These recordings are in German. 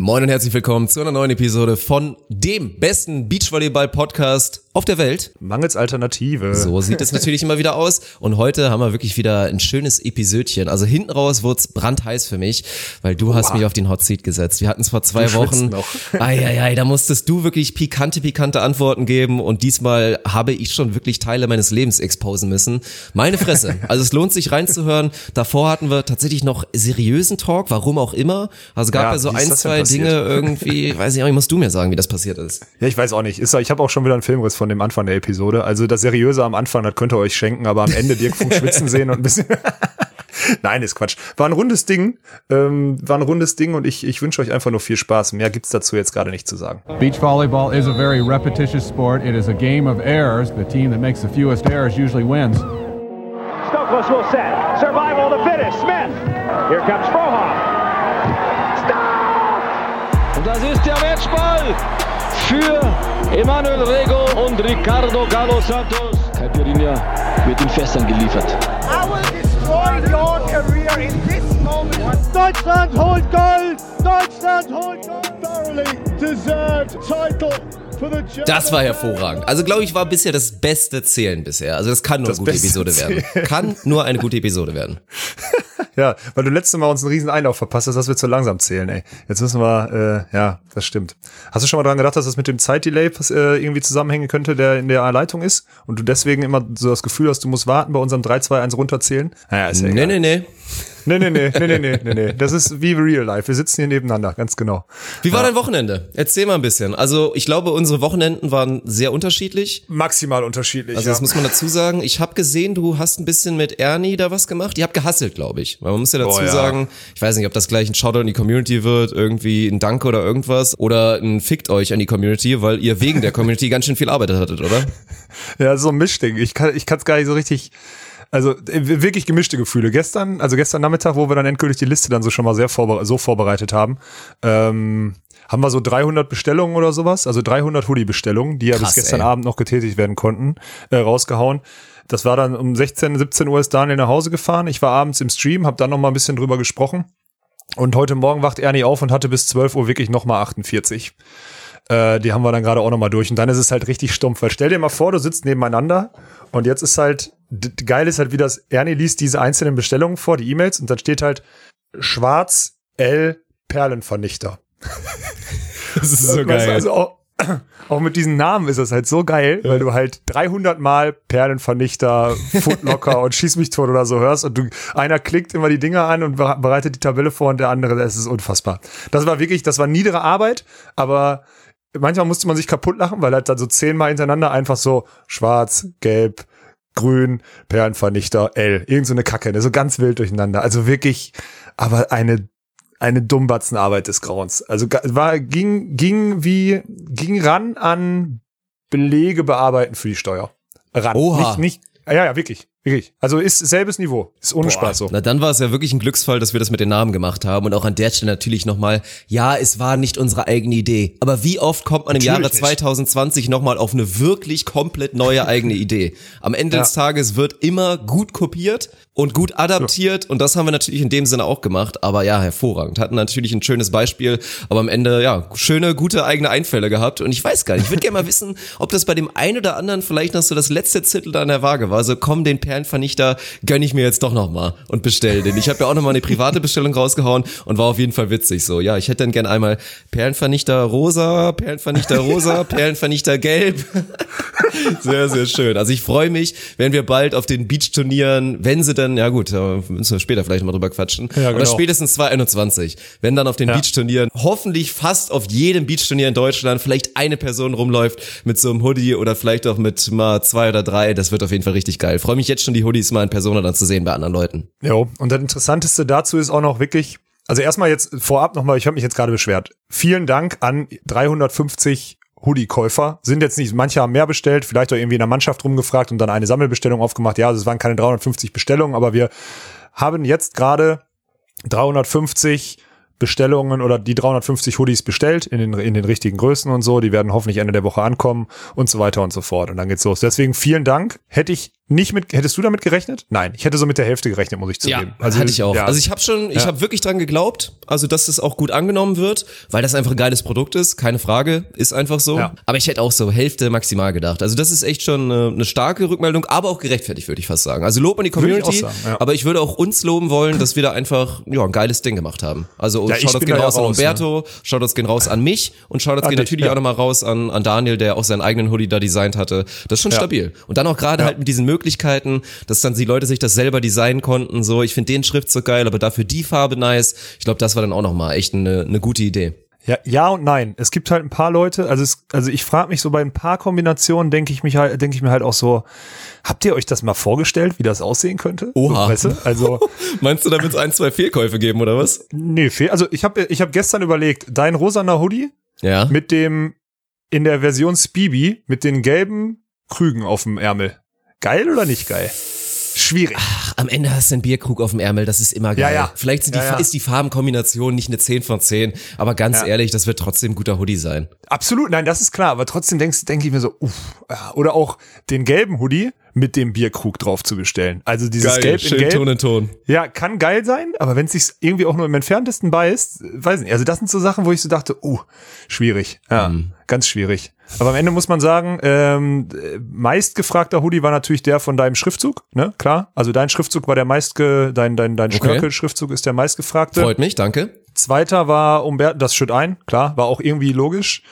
Moin und herzlich willkommen zu einer neuen Episode von dem besten Beachvolleyball-Podcast auf der Welt. Mangels Alternative. So sieht es natürlich immer wieder aus. Und heute haben wir wirklich wieder ein schönes Episödchen. Also hinten raus wurde es brandheiß für mich, weil du hast mich auf den Hot Seat gesetzt. Wir hatten es vor zwei Du Wochen. Eieiei, da musstest du wirklich pikante, pikante Antworten geben. Und diesmal habe ich schon wirklich Teile meines Lebens exposen müssen. Meine Fresse. Also es lohnt sich reinzuhören. Davor hatten wir tatsächlich noch seriösen Talk, warum auch immer. Also gab ja, Ja, so ein, zwei? Dinge irgendwie, weiß ich auch nicht, musst du mir sagen, wie das passiert ist. Ja, ich weiß auch nicht. Ich habe auch schon wieder einen Filmriss von dem Anfang der Episode. Also das Seriöse am Anfang, das könnt ihr euch schenken, aber am Ende Dirk Funk schwitzen sehen und ein bisschen. Nein, ist Quatsch. War ein rundes Ding. Ähm, war ein rundes Ding und ich, ich wünsche euch einfach nur viel Spaß. Mehr gibt's dazu jetzt gerade nicht zu sagen. Beach volleyball is a very repetitious sport. It is a game of errors. The team that makes the fewest errors usually wins. Stokos will set. Survival the fittest. Smith. Here comes Frohoff. Stop! Und das ist der Matchball für Emanuel Rego und Ricardo Galo Santos. Caipirinha wird in Fässern geliefert. I will destroy your career in this moment. Deutschland holt Gold! Deutschland holt Gold! Thoroughly deserved title Das war hervorragend. Also glaube ich, war bisher das beste Zählen bisher. Also das kann nur Das eine gute Episode werden. Zählen. Kann nur eine gute Episode werden. Ja, weil du letztes Mal uns einen riesen Einlauf verpasst hast, dass wir zu langsam zählen, ey. Jetzt müssen wir, äh, ja, das stimmt. Hast du schon mal daran gedacht, dass das mit dem Zeitdelay äh, irgendwie zusammenhängen könnte, der in der Leitung ist? Und du deswegen immer so das Gefühl hast, du musst warten bei unserem 3, 2, 1 runterzählen? Naja, ist ja Nee, egal. nee, nee. Nee, nee, nee, nee, nee, nee, nee, nee. Das ist wie real life. Wir sitzen hier nebeneinander, ganz genau. Wie war dein Wochenende? Erzähl mal ein bisschen. Also ich glaube, unsere Wochenenden waren sehr unterschiedlich. Maximal unterschiedlich. Also das muss man dazu sagen. Ich habe gesehen, du hast ein bisschen mit Ernie da was gemacht. Ihr habt gehasselt, glaube ich. Weil man muss ja dazu Boah, ja. sagen, ich weiß nicht, ob das gleich ein Shoutout in die Community wird, irgendwie ein Danke oder irgendwas. Oder ein Fickt euch an die Community, weil ihr wegen der Community ganz schön viel Arbeit hattet, oder? Ja, so ein Mischding. Ich kann ich kann's gar nicht so richtig. Also äh, wirklich gemischte Gefühle. Gestern, also gestern Nachmittag, wo wir dann endgültig die Liste dann so schon mal sehr vorbere so vorbereitet haben, ähm, haben wir so 300 Bestellungen oder sowas, also 300 Hoodie-Bestellungen, die ja Krass, bis gestern ey. Abend noch getätigt werden konnten, äh, rausgehauen. Das war dann um 16, 17 Uhr ist Daniel nach Hause gefahren. Ich war abends im Stream, habe dann noch mal ein bisschen drüber gesprochen. Und heute Morgen wacht Ernie auf und hatte bis 12 Uhr wirklich noch mal 48. Äh, die haben wir dann gerade auch noch mal durch. Und dann ist es halt richtig stumpf. Weil stell dir mal vor, du sitzt nebeneinander und jetzt ist halt, geil ist halt, wie das, Ernie liest diese einzelnen Bestellungen vor, die E-Mails, und dann steht halt Schwarz L Perlenvernichter. Das ist Weißt du, Also auch, auch mit diesen Namen ist das halt so geil, weil du halt 300 Mal Perlenvernichter, Footlocker und Schieß mich tot oder so hörst und du, einer klickt immer die Dinger an und bere- bereitet die Tabelle vor und der andere, das ist unfassbar. Das war wirklich, das war niedere Arbeit, aber manchmal musste man sich kaputt lachen, weil halt dann so zehnmal hintereinander einfach so schwarz, gelb, grün, Perlenvernichter, L, irgend so eine Kacke, ne, so ganz wild durcheinander. Also wirklich, aber eine eine Dummbatzenarbeit des Grauens. Also war ging ging wie ging ran an Belege bearbeiten für die Steuer. Ran. Oha. Nicht, nicht ja ja wirklich wirklich. Also ist selbes Niveau. Ist ohne Spaß so. Na, dann war es ja wirklich ein Glücksfall, dass wir das mit den Namen gemacht haben. Und auch an der Stelle natürlich nochmal, ja, es war nicht unsere eigene Idee. Aber wie oft kommt man im Natürlich Jahre nicht. 2020 nochmal auf eine wirklich komplett neue eigene Idee? Am Ende Ja. des Tages wird immer gut kopiert und gut adaptiert. Und das haben wir natürlich in dem Sinne auch gemacht. Aber ja, hervorragend. Hatten natürlich ein schönes Beispiel. Aber am Ende, ja, schöne, gute eigene Einfälle gehabt. Und ich weiß gar nicht, ich würde gerne mal wissen, ob das bei dem einen oder anderen vielleicht noch so das letzte Zettel da an der Waage war. So, komm, den Perlenvernichter gönn ich mir jetzt doch noch mal und bestell den. Ich habe ja auch noch mal eine private Bestellung rausgehauen und war auf jeden Fall witzig so. Ja, ich hätte dann gern einmal Perlenvernichter rosa, Perlenvernichter rosa, Perlenvernichter gelb. Sehr, sehr schön. Also ich freue mich, wenn wir bald auf den Beach-Turnieren, wenn sie dann, ja gut, müssen wir später vielleicht mal drüber quatschen, Ja, aber genau. spätestens 2021, wenn dann auf den Ja. Beach-Turnieren, hoffentlich fast auf jedem Beach-Turnier in Deutschland vielleicht eine Person rumläuft mit so einem Hoodie oder vielleicht auch mit mal zwei oder drei, das wird auf jeden Fall richtig geil. Freue mich jetzt schon, die Hoodies mal in Persona dann zu sehen bei anderen Leuten. Jo. Und das Interessanteste dazu ist auch noch wirklich, also erstmal jetzt vorab nochmal, ich habe mich jetzt gerade beschwert. Vielen Dank an 350 Hoodie-Käufer. Sind jetzt nicht, manche haben mehr bestellt, vielleicht auch irgendwie in der Mannschaft rumgefragt und dann eine Sammelbestellung aufgemacht. Ja, also es waren keine 350 Bestellungen, aber wir haben jetzt gerade 350 Bestellungen oder die 350 Hoodies bestellt in den, in den richtigen Größen und so. Die werden hoffentlich Ende der Woche ankommen und so weiter und so fort. Und dann geht's los. Deswegen vielen Dank. Hätte ich nicht mit, hättest du damit gerechnet? Nein, ich hätte so mit der Hälfte gerechnet, muss ich zugeben. Ja, hatte ich auch. ja. Also ich habe schon, ich Ja. habe wirklich dran geglaubt, also dass es auch gut angenommen wird, weil das einfach ein geiles Produkt ist, keine Frage, ist einfach so. Ja. Aber ich hätte auch so Hälfte maximal gedacht. Also das ist echt schon eine, eine starke Rückmeldung, aber auch gerechtfertigt, würde ich fast sagen. Also Lob an die ich Community, auch sagen, ja. aber ich würde auch uns loben wollen, dass wir da einfach ja, ein geiles Ding gemacht haben. Also Ja, ich Shoutouts gehen raus an raus, ne? Umberto, Shoutouts gehen raus an mich und Shoutouts An gehen dich, natürlich ja. auch nochmal raus an, an Daniel, der auch seinen eigenen Hoodie da designt hatte. Das ist schon stabil. Und dann auch gerade halt mit diesen Möglichkeiten, dass dann die Leute sich das selber designen konnten. So, ich finde den Schriftzug geil, aber dafür die Farbe nice. Ich glaube, das war dann auch nochmal echt eine, eine gute Idee. Ja, ja und nein. Es gibt halt ein paar Leute, also es, also ich frage mich so bei ein paar Kombinationen, denke ich mich halt, denke ich mir halt auch so, habt ihr euch das mal vorgestellt, wie das aussehen könnte? Oha. Weißt du? Also, Meinst du, da wird es ein, zwei Fehlkäufe geben oder was? nee, fehl. Also ich habe ich hab gestern überlegt, dein rosaner Hoodie Ja. mit dem in der Version Speeby mit den gelben Krügen auf dem Ärmel. Geil oder nicht geil? Schwierig. Ach, am Ende hast du einen Bierkrug auf dem Ärmel, das ist immer geil. Ja, ja. Vielleicht sind die, Ja, ist die Farbenkombination nicht eine 10 von 10, aber ganz ehrlich, das wird trotzdem ein guter Hoodie sein. Absolut, nein, das ist klar, aber trotzdem denkst, denke ich mir so, uff, oder auch den gelben Hoodie mit dem Bierkrug drauf zu bestellen. Also dieses Gelb in Gelb. Ton in Ton. Ja, kann geil sein, aber wenn es sich irgendwie auch nur im entferntesten beißt, weiß nicht. Also das sind so Sachen, wo ich so dachte, uh, schwierig. Ja, Mhm. ganz schwierig. Aber am Ende muss man sagen, ähm, äh, meistgefragter Hoodie war natürlich der von deinem Schriftzug, ne? Klar. Also dein Schriftzug war der meistge, dein, dein, dein Schnörkel-Schriftzug ist der meistgefragte. Freut mich, danke. Zweiter war Umberto, das schütt ein, klar, war auch irgendwie logisch.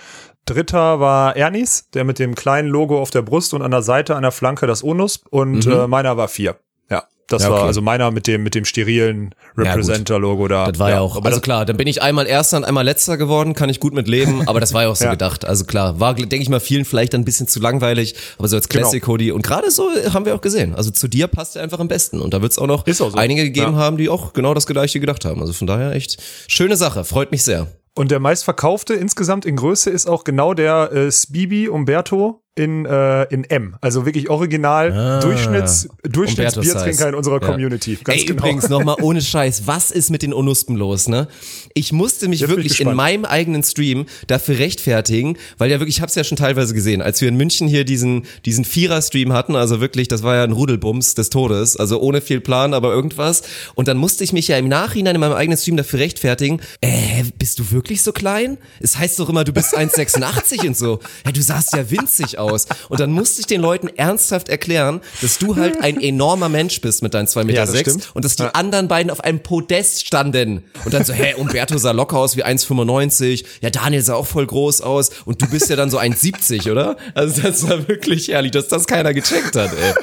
Dritter war Ernis, der mit dem kleinen Logo auf der Brust und an der Seite, an der Flanke das Onus. Und äh, meiner war vier. Ja, das Mhm. Ja, war okay. also meiner mit dem mit dem sterilen Representer-Logo da. Das war ja, auch. aber Also klar, dann bin ich einmal Erster und einmal Letzter geworden, kann ich gut mit leben, aber das war ja auch so Ja. gedacht. Also klar, war, denke ich mal, vielen vielleicht ein bisschen zu langweilig, aber so als Genau. Classic Hoodie und gerade so haben wir auch gesehen. Also zu dir passt er einfach am besten und da wird es auch noch auch so. einige gegeben Ja. haben, die auch genau das gleiche gedacht haben. Also von daher echt schöne Sache, freut mich sehr. Und der meistverkaufte insgesamt in Größe ist auch genau der äh, Spibi Umberto in, äh, in M. Also wirklich original Ah, Durchschnitts, Durchschnittsbiertrinker in unserer Ja. Community. Ganz Ey, genau. übrigens nochmal ohne Scheiß, was ist mit den Onuspen los, ne? Ich musste mich Jetzt wirklich in meinem eigenen Stream dafür rechtfertigen, weil ja wirklich, ich hab's ja schon teilweise gesehen, als wir in München hier diesen, diesen Vierer-Stream hatten, also wirklich, das war ja ein Rudelbums des Todes, also ohne viel Plan, aber irgendwas. Und dann musste ich mich ja im Nachhinein in meinem eigenen Stream dafür rechtfertigen, äh, bist du wirklich so klein? Es heißt doch immer, du bist 1,86 und so. Ja, du sahst ja winzig aus. Und dann musste ich den Leuten ernsthaft erklären, dass du halt ein enormer Mensch bist mit deinen 2,6 Meter Ja, das sechs und dass die Ja. anderen beiden auf einem Podest standen. Und dann so, hä, Umberto sah locker aus wie 1,95. Ja, Daniel sah auch voll groß aus. Und du bist ja dann so 1,70, oder? Also das war wirklich herrlich, dass das keiner gecheckt hat, ey.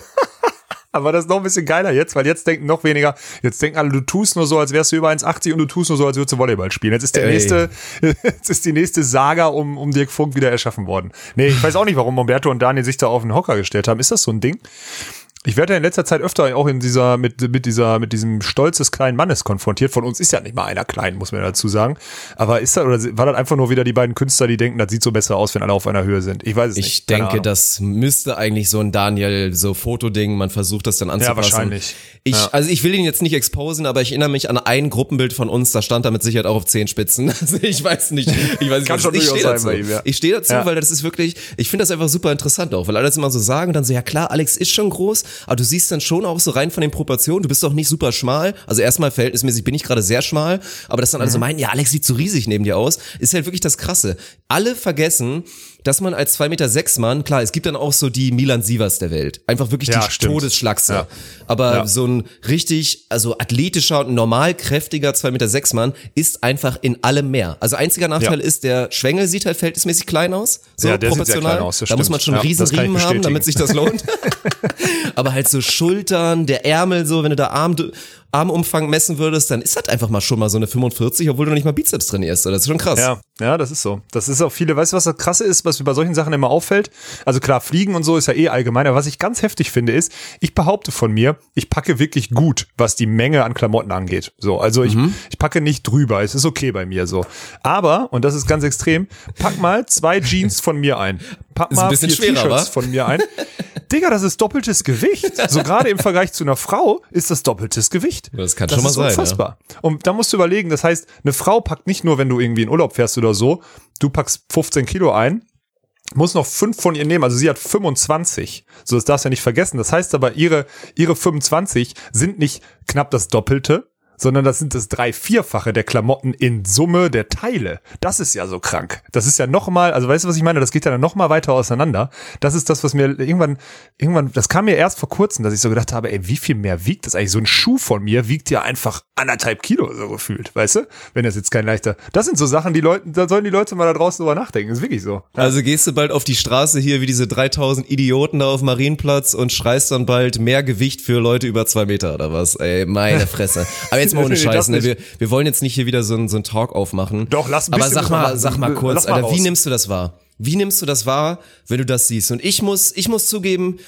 Aber das ist noch ein bisschen geiler jetzt, weil jetzt denken noch weniger, jetzt denken alle, du tust nur so, als wärst du über 1,80 und du tust nur so, als würdest du Volleyball spielen. Jetzt ist der Ey. nächste, jetzt ist die nächste Saga um, um Dirk Funk wieder erschaffen worden. Nee, ich weiß auch nicht, warum Umberto und Daniel sich da auf den Hocker gestellt haben. Ist das so ein Ding? Ich werde ja in letzter Zeit öfter auch in dieser, mit, mit dieser, mit diesem Stolz des kleinen Mannes konfrontiert. Von uns ist ja nicht mal einer klein, muss man dazu sagen. Aber ist das, oder war das einfach nur wieder die beiden Künstler, die denken, das sieht so besser aus, wenn alle auf einer Höhe sind? Ich weiß es nicht. Ich denke, das müsste eigentlich so ein Daniel, so Fotoding, man versucht das dann anzupassen. wahrscheinlich. Ich, Ja. Also ich will ihn jetzt nicht exposen, aber ich erinnere mich an ein Gruppenbild von uns, da stand er mit Sicherheit auch auf Zehenspitzen. Also ich weiß nicht, ich weiß nicht, Kann was- schon ich stehe sein dazu. bei ihm, ja. Ich stehe dazu, Ja. weil das ist wirklich, ich finde das einfach super interessant auch, weil alle das immer so sagen und dann so, ja klar, Alex ist schon groß, aber du siehst dann schon auch so rein von den Proportionen, du bist doch nicht super schmal. Also erstmal verhältnismäßig bin ich gerade sehr schmal, aber dass dann alle Mhm. so meinen, ja, Alex sieht so riesig neben dir aus, ist halt wirklich das Krasse. Alle vergessen, dass man als 2,6 Meter sechs Mann, klar, es gibt dann auch so die Milan Sievers der Welt. Einfach wirklich Ja, die stimmt. Todesschlagse. Ja. Aber Ja. so ein richtig, also athletischer und normal kräftiger 2,6 Meter sechs Mann ist einfach in allem mehr. Also einziger Nachteil ist, der Schwengel sieht halt verhältnismäßig klein aus. So Ja, der proportional. aus, da muss man schon Ja, einen riesen das kann ich Riemen haben, damit sich das lohnt. Aber halt so Schultern, der Ärmel, so, wenn du da Arm, Armumfang messen würdest, dann ist das einfach mal schon mal so eine 45, obwohl du noch nicht mal Bizeps trainierst. Das ist schon krass. Ja, ja, das ist so. Das ist auch viele, weißt du, was das krasse ist, was mir bei solchen Sachen immer auffällt? Also klar, Fliegen und so ist ja eh allgemein, aber was ich ganz heftig finde ist, ich behaupte von mir, ich packe wirklich gut, was die Menge an Klamotten angeht. So, also ich, Mhm. ich packe nicht drüber, es ist okay bei mir so. Aber, und das ist ganz extrem, pack mal zwei Jeans von mir ein. Pack mal bisschen vier T-Shirts von mir ein. Digga, das ist doppeltes Gewicht. So gerade im Vergleich zu einer Frau ist das doppeltes Gewicht. Das kann schon mal ist sein, ja. Unfassbar. Und da musst du überlegen, das heißt, eine Frau packt nicht nur, wenn du irgendwie in Urlaub fährst oder so, du packst 15 Kilo ein, muss noch fünf von ihr nehmen. Also sie hat 25. So, das darfst du ja nicht vergessen. Das heißt aber, ihre, ihre 25 sind nicht knapp das Doppelte, sondern das sind das drei, vierfache der Klamotten in Summe der Teile. Das ist ja so krank. Das ist ja noch mal, also weißt du, was ich meine? Das geht ja dann noch mal weiter auseinander. Das ist das, was mir irgendwann, irgendwann, das kam mir erst vor kurzem, dass ich so gedacht habe, ey, wie viel mehr wiegt das eigentlich? So ein Schuh von mir wiegt ja einfach anderthalb Kilo so gefühlt, weißt du? Wenn das jetzt kein leichter, das sind so Sachen, die Leute, da sollen die Leute mal da draußen drüber nachdenken. Das ist wirklich so. Also gehst du bald auf die Straße hier wie diese 3000 Idioten da auf Marienplatz und schreist dann bald mehr Gewicht für Leute über zwei Meter oder was? Ey, meine Fresse. Aber jetzt mal ohne Scheiß, ne? Wir, wir wollen jetzt nicht hier wieder so ein, so ein Talk aufmachen. Doch, lass ein Aber sag mal, sag mal kurz, mal Alter, wie raus. nimmst du das wahr? Wie nimmst du das wahr, wenn du das siehst? Und ich muss, ich muss zugeben,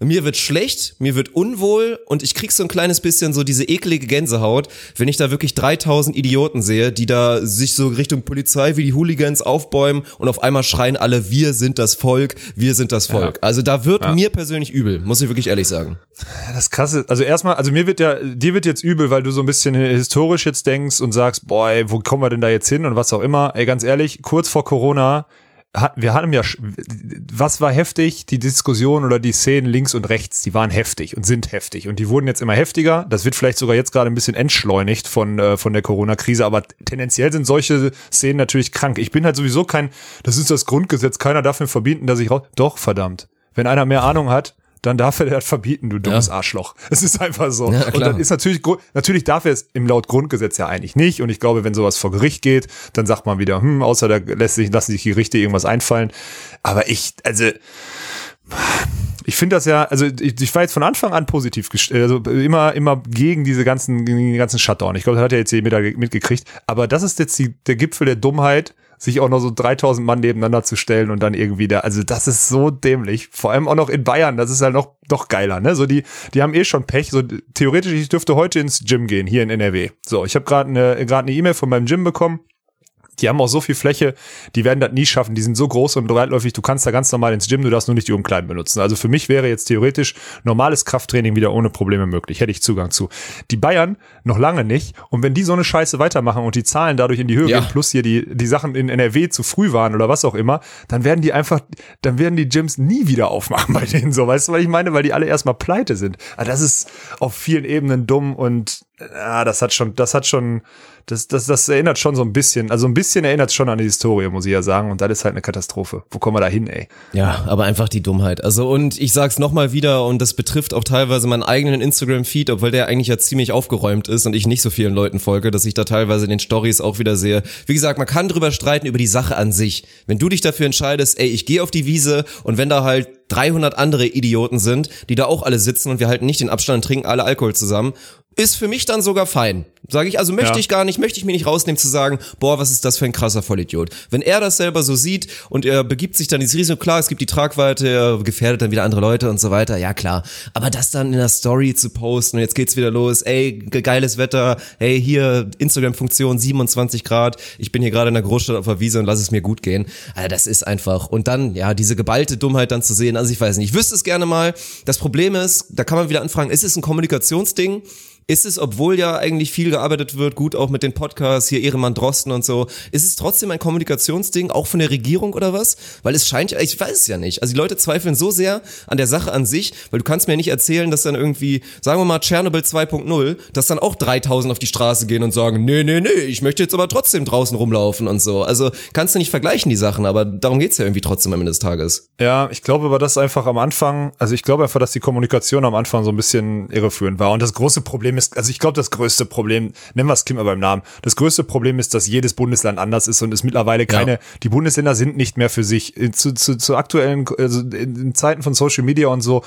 mir wird schlecht, mir wird unwohl und ich krieg so ein kleines bisschen so diese eklige Gänsehaut, wenn ich da wirklich 3000 Idioten sehe, die da sich so Richtung Polizei wie die Hooligans aufbäumen und auf einmal schreien alle, wir sind das Volk, wir sind das Volk. Also da wird mir persönlich übel, muss ich wirklich ehrlich sagen. Das krasse, also erstmal, also mir wird ja, dir wird jetzt übel, weil du so ein bisschen historisch jetzt denkst und sagst, boah, ey, wo kommen wir denn da jetzt hin und was auch immer. Ey, ganz ehrlich, kurz vor Corona, wir hatten ja, was war heftig? Die Diskussion oder die Szenen links und rechts, die waren heftig und sind heftig und die wurden jetzt immer heftiger. Das wird vielleicht sogar jetzt gerade ein bisschen entschleunigt von, äh, von der Corona-Krise, aber tendenziell sind solche Szenen natürlich krank. Ich bin halt sowieso kein, das ist das Grundgesetz, keiner darf mir verbieten, dass ich raus, doch, verdammt. Wenn einer mehr Ahnung hat, dann darf er das verbieten, du dummes Ja. Arschloch. Es ist einfach so. Ja, und dann ist natürlich, natürlich darf er es im laut Grundgesetz ja eigentlich nicht. Und ich glaube, wenn sowas vor Gericht geht, dann sagt man wieder, hm, außer da lässt sich, lassen sich die Gerichte irgendwas einfallen. Aber ich, also, ich finde das ja, also ich, ich war jetzt von Anfang an positiv, also immer, immer gegen diese ganzen, gegen den ganzen Shutdown. Ich glaube, das hat ja jetzt jeder mitgekriegt. Aber das ist jetzt die, der Gipfel der Dummheit, sich auch noch so 3000 Mann nebeneinander zu stellen und dann irgendwie da, also das ist so dämlich. Vor allem auch noch in Bayern, das ist halt noch, noch geiler, ne? So die, die haben eh schon Pech. So theoretisch, ich dürfte heute ins Gym gehen, hier in NRW. So, ich habe gerade eine, gerade eine E-Mail von meinem Gym bekommen. Die haben auch so viel Fläche, die werden das nie schaffen. Die sind so groß und breitläufig, du kannst da ganz normal ins Gym, du darfst nur nicht die Umkleiden benutzen. Also für mich wäre jetzt theoretisch normales Krafttraining wieder ohne Probleme möglich. Hätte ich Zugang zu. Die Bayern noch lange nicht. Und wenn die so eine Scheiße weitermachen und die Zahlen dadurch in die Höhe Ja. gehen, plus hier die, die Sachen in NRW zu früh waren oder was auch immer, dann werden die einfach, dann werden die Gyms nie wieder aufmachen bei denen so. Weißt du, was ich meine? Weil die alle erstmal pleite sind. Aber das ist auf vielen Ebenen dumm und ah, das hat schon, das hat schon, das, das, das erinnert schon so ein bisschen, also ein bisschen erinnert schon an die Historie, muss ich ja sagen. Und das ist halt eine Katastrophe. Wo kommen wir da hin, ey? Ja, aber einfach die Dummheit. Also und ich sag's nochmal wieder und das betrifft auch teilweise meinen eigenen Instagram-Feed, obwohl der eigentlich ja ziemlich aufgeräumt ist und ich nicht so vielen Leuten folge, dass ich da teilweise in den Stories auch wieder sehe. Wie gesagt, man kann drüber streiten über die Sache an sich. Wenn du dich dafür entscheidest, ey, ich gehe auf die Wiese und wenn da halt 300 andere Idioten sind, die da auch alle sitzen und wir halten nicht den Abstand und trinken alle Alkohol zusammen, ist für mich dann sogar fein. Sage ich, also möchte Ja. ich gar nicht, möchte ich mir nicht rausnehmen zu sagen, boah, was ist das für ein krasser Vollidiot. Wenn er das selber so sieht und er begibt sich dann ins Risiko, klar, es gibt die Tragweite, er gefährdet dann wieder andere Leute und so weiter, ja klar. Aber das dann in der Story zu posten und jetzt geht's wieder los, ey, ge- geiles Wetter, hey, hier Instagram-Funktion 27 Grad, ich bin hier gerade in der Großstadt auf der Wiese und lass es mir gut gehen. Alter, das ist einfach. Und dann, ja, diese geballte Dummheit dann zu sehen, also ich weiß nicht, ich wüsste es gerne mal. Das Problem ist, da kann man wieder anfragen, ist es ein Kommunikationsding? Ist es, obwohl ja eigentlich viel gearbeitet wird, gut auch mit den Podcasts, hier Ehrenmann Drosten und so, ist es trotzdem ein Kommunikationsding, auch von der Regierung oder was? Weil es scheint ich weiß es ja nicht. Also die Leute zweifeln so sehr an der Sache an sich, weil du kannst mir nicht erzählen, dass dann irgendwie, sagen wir mal Tschernobyl 2.0, dass dann auch 3000 auf die Straße gehen und sagen, nee, nee, nee, ich möchte jetzt aber trotzdem draußen rumlaufen und so. Also kannst du nicht vergleichen die Sachen, aber darum geht's ja irgendwie trotzdem am Ende des Tages. Ja, ich glaube aber, dass einfach am Anfang, also ich glaube einfach, dass die Kommunikation am Anfang so ein bisschen irreführend war. Und das große Problem ist, also ich glaube, das größte Problem, nennen wir es mal beim Namen, das größte Problem ist, dass jedes Bundesland anders ist und es mittlerweile keine, Ja. die Bundesländer sind nicht mehr für sich. In- Zu, zu, zu aktuellen, also in Zeiten von Social Media und so,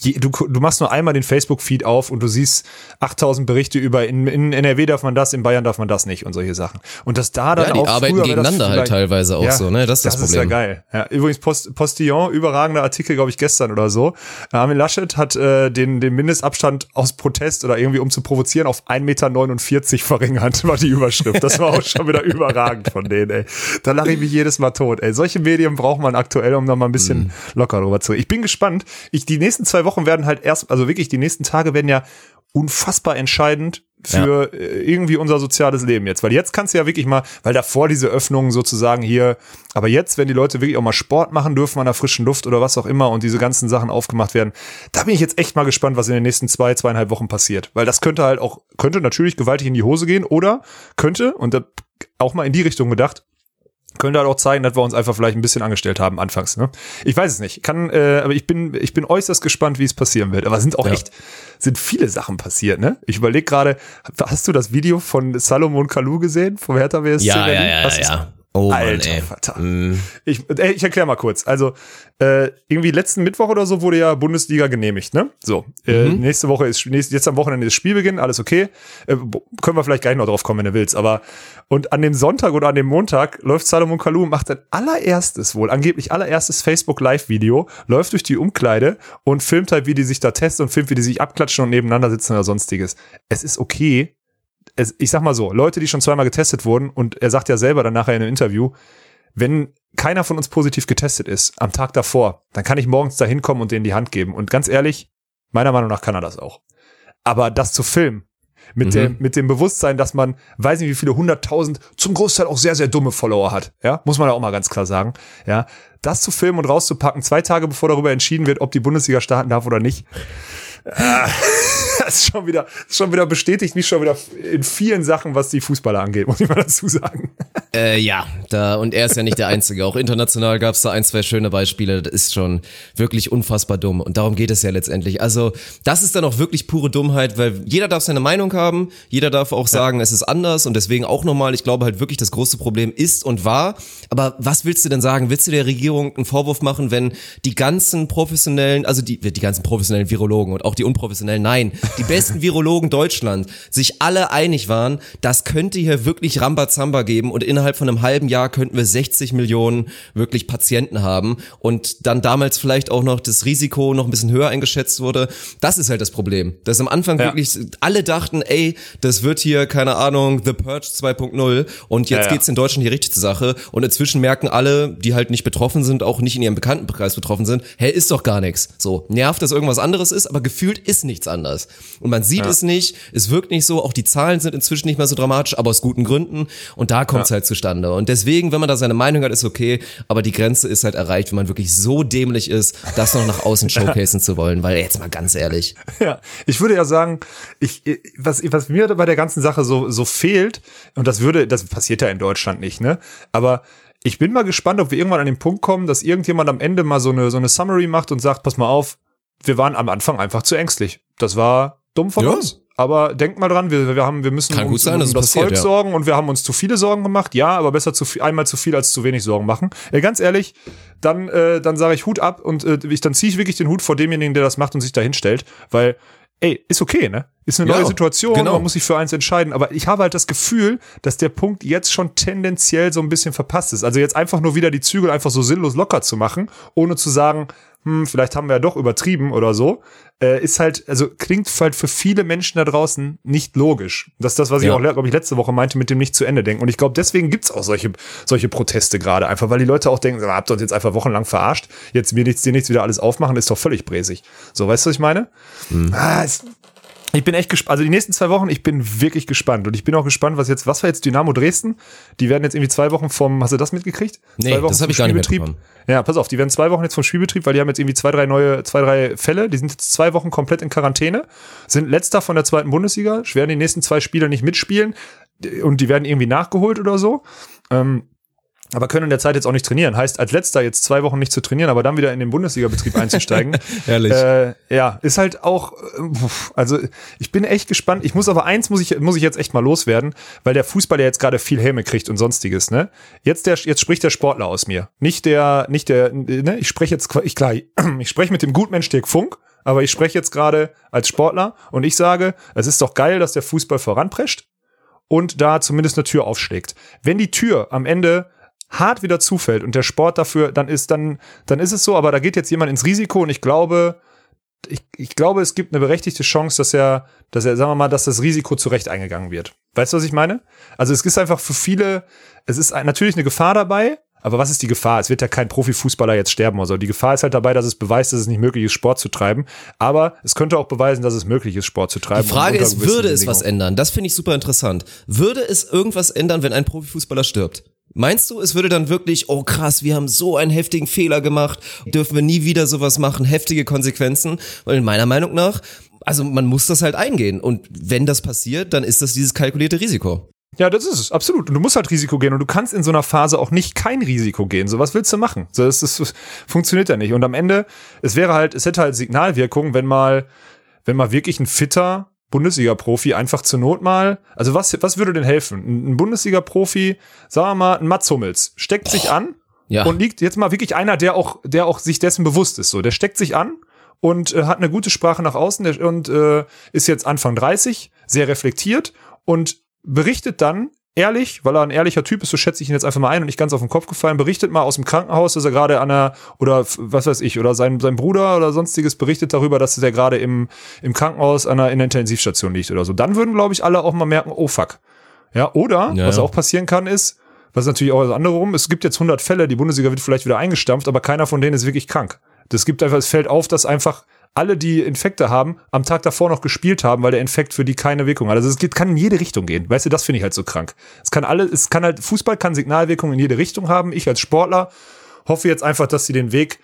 je, du, du machst nur einmal den Facebook-Feed auf und du siehst 8000 Berichte über, in, in NRW darf man das, in Bayern darf man das nicht und solche Sachen. Und dass da dann Ja, die auch arbeiten früher das gegeneinander halt teilweise auch so, ne? Das ist das ist ja Problem. geil. Ja, übrigens Post, Postillon, überragender Artikel, glaube ich, gestern oder so. Armin Laschet hat äh, den, den Mindestabstand aus Protest oder irgendwie um zu provozieren auf 1,49 Meter verringert, war die Überschrift. Das war auch schon wieder überragend von denen, ey. Da lache ich mich jedes Mal tot, ey. Solche Medien braucht man aktuell, um da mal ein bisschen Mhm. locker drüber zu. Ich bin gespannt. Ich, die nächsten zwei Wochen werden halt erst, also wirklich, die nächsten Tage werden ja unfassbar entscheidend für äh, irgendwie unser soziales Leben jetzt. Weil jetzt kannst du ja wirklich mal, weil davor diese Öffnungen sozusagen hier, aber jetzt, wenn die Leute wirklich auch mal Sport machen dürfen an der frischen Luft oder was auch immer und diese ganzen Sachen aufgemacht werden, da bin ich jetzt echt mal gespannt, was in den nächsten zwei, zweieinhalb Wochen passiert. Weil das könnte halt auch, könnte natürlich gewaltig in die Hose gehen oder könnte, und da auch mal in die Richtung gedacht, könnte halt auch zeigen, dass wir uns einfach vielleicht ein bisschen angestellt haben anfangs. Ne? Ich weiß es nicht. Kann, äh, aber ich bin, ich bin äußerst gespannt, wie es passieren wird. Aber es sind auch Ja. echt, sind viele Sachen passiert. Ne? Ich überlege gerade, hast du das Video von Salomon Kalou gesehen vom Hertha BSC? Ja, ja, ja, ja, ja. Oh Mann, Alter ey. Vater. Mm. Ich, äh, ich erkläre mal kurz. Also äh, irgendwie letzten Mittwoch oder so wurde ja Bundesliga genehmigt, ne? So, äh, Mhm. nächste Woche ist nächst, jetzt am Wochenende ist Spielbeginn, alles okay. Äh, können wir vielleicht gleich noch drauf kommen, wenn du willst. Aber und an dem Sonntag oder an dem Montag läuft Salomon Kalou und macht sein allererstes wohl, angeblich allererstes Facebook Live Video, läuft durch die Umkleide und filmt halt, wie die sich da testen und filmt, wie die sich abklatschen und nebeneinander sitzen oder sonstiges. Es ist okay. Es, ich sag mal so, Leute, die schon zweimal getestet wurden und er sagt ja selber dann nachher in einem Interview, wenn keiner von uns positiv getestet ist am Tag davor, dann kann ich morgens da hinkommen und denen die Hand geben. Und ganz ehrlich, meiner Meinung nach kann er das auch. Aber das zu filmen, mit, Mhm. dem, mit dem Bewusstsein, dass man, weiß nicht wie viele hunderttausend, zum Großteil auch sehr, sehr dumme Follower hat, ja, muss man ja auch mal ganz klar sagen, ja, das zu filmen und rauszupacken, zwei Tage bevor darüber entschieden wird, ob die Bundesliga starten darf oder nicht, das ist schon wieder, ist schon wieder bestätigt mich schon wieder in vielen Sachen, was die Fußballer angeht, muss ich mal dazu sagen. Äh, ja, da, und er ist ja nicht der Einzige. Auch international gab es da ein, zwei schöne Beispiele. Das ist schon wirklich unfassbar dumm. Und darum geht es ja letztendlich. Also, das ist dann auch wirklich pure Dummheit, weil jeder darf seine Meinung haben, jeder darf auch sagen, es ist anders und deswegen auch nochmal, ich glaube halt wirklich, das große Problem ist und war. Aber was willst du denn sagen? Willst du der Regierung einen Vorwurf machen, wenn die ganzen professionellen, also die, die ganzen professionellen Virologen und auch die unprofessionellen, nein, die besten Virologen Deutschland sich alle einig waren, das könnte hier wirklich Rambazamba geben und innerhalb von einem halben Jahr könnten wir 60 Millionen wirklich Patienten haben und dann damals vielleicht auch noch das Risiko noch ein bisschen höher eingeschätzt wurde. Das ist halt das Problem. Dass am Anfang Ja. wirklich alle dachten, ey, das wird hier, keine Ahnung, The Purge 2.0 und jetzt Ja, ja. geht's in Deutschland hier richtig zur Sache und inzwischen merken alle, die halt nicht betroffen sind, auch nicht in ihrem Bekanntenkreis betroffen sind, hey, ist doch gar nichts. So, nervt, dass irgendwas anderes ist, aber gefühlt ist nichts anders. Und man sieht es nicht, es wirkt nicht so, auch die Zahlen sind inzwischen nicht mehr so dramatisch, aber aus guten Gründen und da kommt's halt zustande. Und deswegen, wenn man da seine Meinung hat, ist okay, aber die Grenze ist halt erreicht, wenn man wirklich so dämlich ist, das noch nach außen showcasen zu wollen, weil jetzt mal ganz ehrlich. Ja, ich würde ja sagen, ich, was, was mir bei der ganzen Sache so, so fehlt, und das würde, das passiert ja in Deutschland nicht, ne? Aber ich bin mal gespannt, ob wir irgendwann an den Punkt kommen, dass irgendjemand am Ende mal so eine, so eine Summary macht und sagt, pass mal auf, wir waren am Anfang einfach zu ängstlich. Das war dumm von Ja. uns. Aber denkt mal dran, wir, wir haben, wir müssen Kann uns sein, um das passiert, Volk ja. sorgen und wir haben uns zu viele Sorgen gemacht. Ja, aber besser zu viel, einmal zu viel als zu wenig Sorgen machen. Ja, ganz ehrlich, dann, äh, dann sage ich Hut ab und äh, ich, dann ziehe ich wirklich den Hut vor demjenigen, der das macht und sich da hinstellt, weil ey, ist okay, ne? Ist eine Ja, neue Situation, genau. man muss sich für eins entscheiden. Aber ich habe halt das Gefühl, dass der Punkt jetzt schon tendenziell so ein bisschen verpasst ist. Also jetzt einfach nur wieder die Zügel einfach so sinnlos locker zu machen, ohne zu sagen, hm, vielleicht haben wir ja doch übertrieben oder so, äh, ist halt, also klingt halt für viele Menschen da draußen nicht logisch. Das ist das, was ich Ja. auch, glaube ich, letzte Woche meinte, mit dem nicht zu Ende denken. Und ich glaube, deswegen gibt's auch solche, solche Proteste gerade einfach, weil die Leute auch denken, "Ah, habt ihr uns jetzt einfach wochenlang verarscht, jetzt mir nichts, dir nichts wieder alles aufmachen, ist doch völlig bräsig. So, weißt du, was ich meine? Ah, es, ich bin echt gespannt. Also die nächsten zwei Wochen, ich bin wirklich gespannt. Und ich bin auch gespannt, was jetzt, was war jetzt Dynamo Dresden? Die werden jetzt irgendwie zwei Wochen vom, hast du das mitgekriegt? Nee, zwei Wochen das hab vom ich gar nicht Spielbetrieb. mitbekommen. Ja, pass auf, die werden zwei Wochen jetzt vom Spielbetrieb, weil die haben jetzt irgendwie zwei, drei neue, zwei, drei Fälle. Die sind jetzt zwei Wochen komplett in Quarantäne, sind letzter von der zweiten Bundesliga, werden die nächsten zwei Spiele nicht mitspielen und die werden irgendwie nachgeholt oder so. Ähm, aber können in der Zeit jetzt auch nicht trainieren. Heißt, als letzter jetzt zwei Wochen nicht zu trainieren, aber dann wieder in den Bundesliga-Betrieb einzusteigen. Herrlich. Äh, ja, ist halt auch, äh, also ich bin echt gespannt. Ich muss aber eins muss ich, muss ich jetzt echt mal loswerden, weil der Fußball ja jetzt gerade viel Helme kriegt und sonstiges, ne? Jetzt der, jetzt spricht der Sportler aus mir. Nicht der, nicht der, ne? Ich spreche jetzt, ich klar, ich spreche mit dem Gutmensch Dirk Funk, aber ich spreche jetzt gerade als Sportler und ich sage, es ist doch geil, dass der Fußball voranprescht und da zumindest eine Tür aufschlägt. Wenn die Tür am Ende hart wieder zufällt und der Sport dafür, dann ist dann, dann ist es so, aber da geht jetzt jemand ins Risiko und ich glaube, ich, ich glaube, es gibt eine berechtigte Chance, dass er, dass er, sagen wir mal, dass das Risiko zurecht eingegangen wird. Weißt du, was ich meine? Also es ist einfach für viele, es ist natürlich eine Gefahr dabei, Aber was ist die Gefahr? Es wird ja kein Profifußballer jetzt sterben oder so. Die Gefahr ist halt dabei, dass es beweist, dass es nicht möglich ist, Sport zu treiben. Aber es könnte auch beweisen, dass es möglich ist, Sport zu treiben. Die Frage ist, würde es was ändern? Das finde ich super interessant. Würde es irgendwas ändern, wenn ein Profifußballer stirbt? Meinst du, es würde dann wirklich, oh krass, wir haben so einen heftigen Fehler gemacht, dürfen wir nie wieder sowas machen, heftige Konsequenzen? Weil in meiner Meinung nach, also man muss das halt eingehen. Und wenn das passiert, dann ist das dieses kalkulierte Risiko. Ja, das ist es, absolut. Und du musst halt Risiko gehen und du kannst in so einer Phase auch nicht kein Risiko gehen. So, was willst du machen? So, das, das, das funktioniert ja nicht. Und am Ende, es wäre halt, es hätte halt Signalwirkung, wenn mal, wenn mal wirklich ein fitter Bundesliga-Profi einfach zur Not mal, also was, was würde denn helfen? Ein Bundesliga-Profi, sagen wir mal, ein Mats Hummels, steckt sich an Ja. und liegt jetzt mal wirklich einer, der auch, der auch sich dessen bewusst ist. So, der steckt sich an und äh, hat eine gute Sprache nach außen der, und äh, ist jetzt Anfang 30, sehr reflektiert und berichtet dann ehrlich, weil er ein ehrlicher Typ ist, so schätze ich ihn jetzt einfach mal ein und nicht ganz auf den Kopf gefallen, berichtet mal aus dem Krankenhaus, dass er gerade an einer, oder was weiß ich, oder sein, sein Bruder oder sonstiges berichtet darüber, dass der gerade im, im Krankenhaus an einer, in der Intensivstation liegt oder so. Dann würden, glaube ich, alle auch mal merken, oh fuck. Ja, oder, Ja, was ja. auch passieren kann, ist, was natürlich auch das andere rum, es gibt jetzt 100 Fälle, die Bundesliga wird vielleicht wieder eingestampft, aber keiner von denen ist wirklich krank. Das gibt einfach, es fällt auf, dass einfach alle, die Infekte haben, am Tag davor noch gespielt haben, weil der Infekt für die keine Wirkung hat. Also es geht, kann in jede Richtung gehen. Weißt du, das finde ich halt so krank. Es kann alle, es kann halt, Fußball kann Signalwirkung in jede Richtung haben. Ich als Sportler hoffe jetzt einfach, dass sie den Weg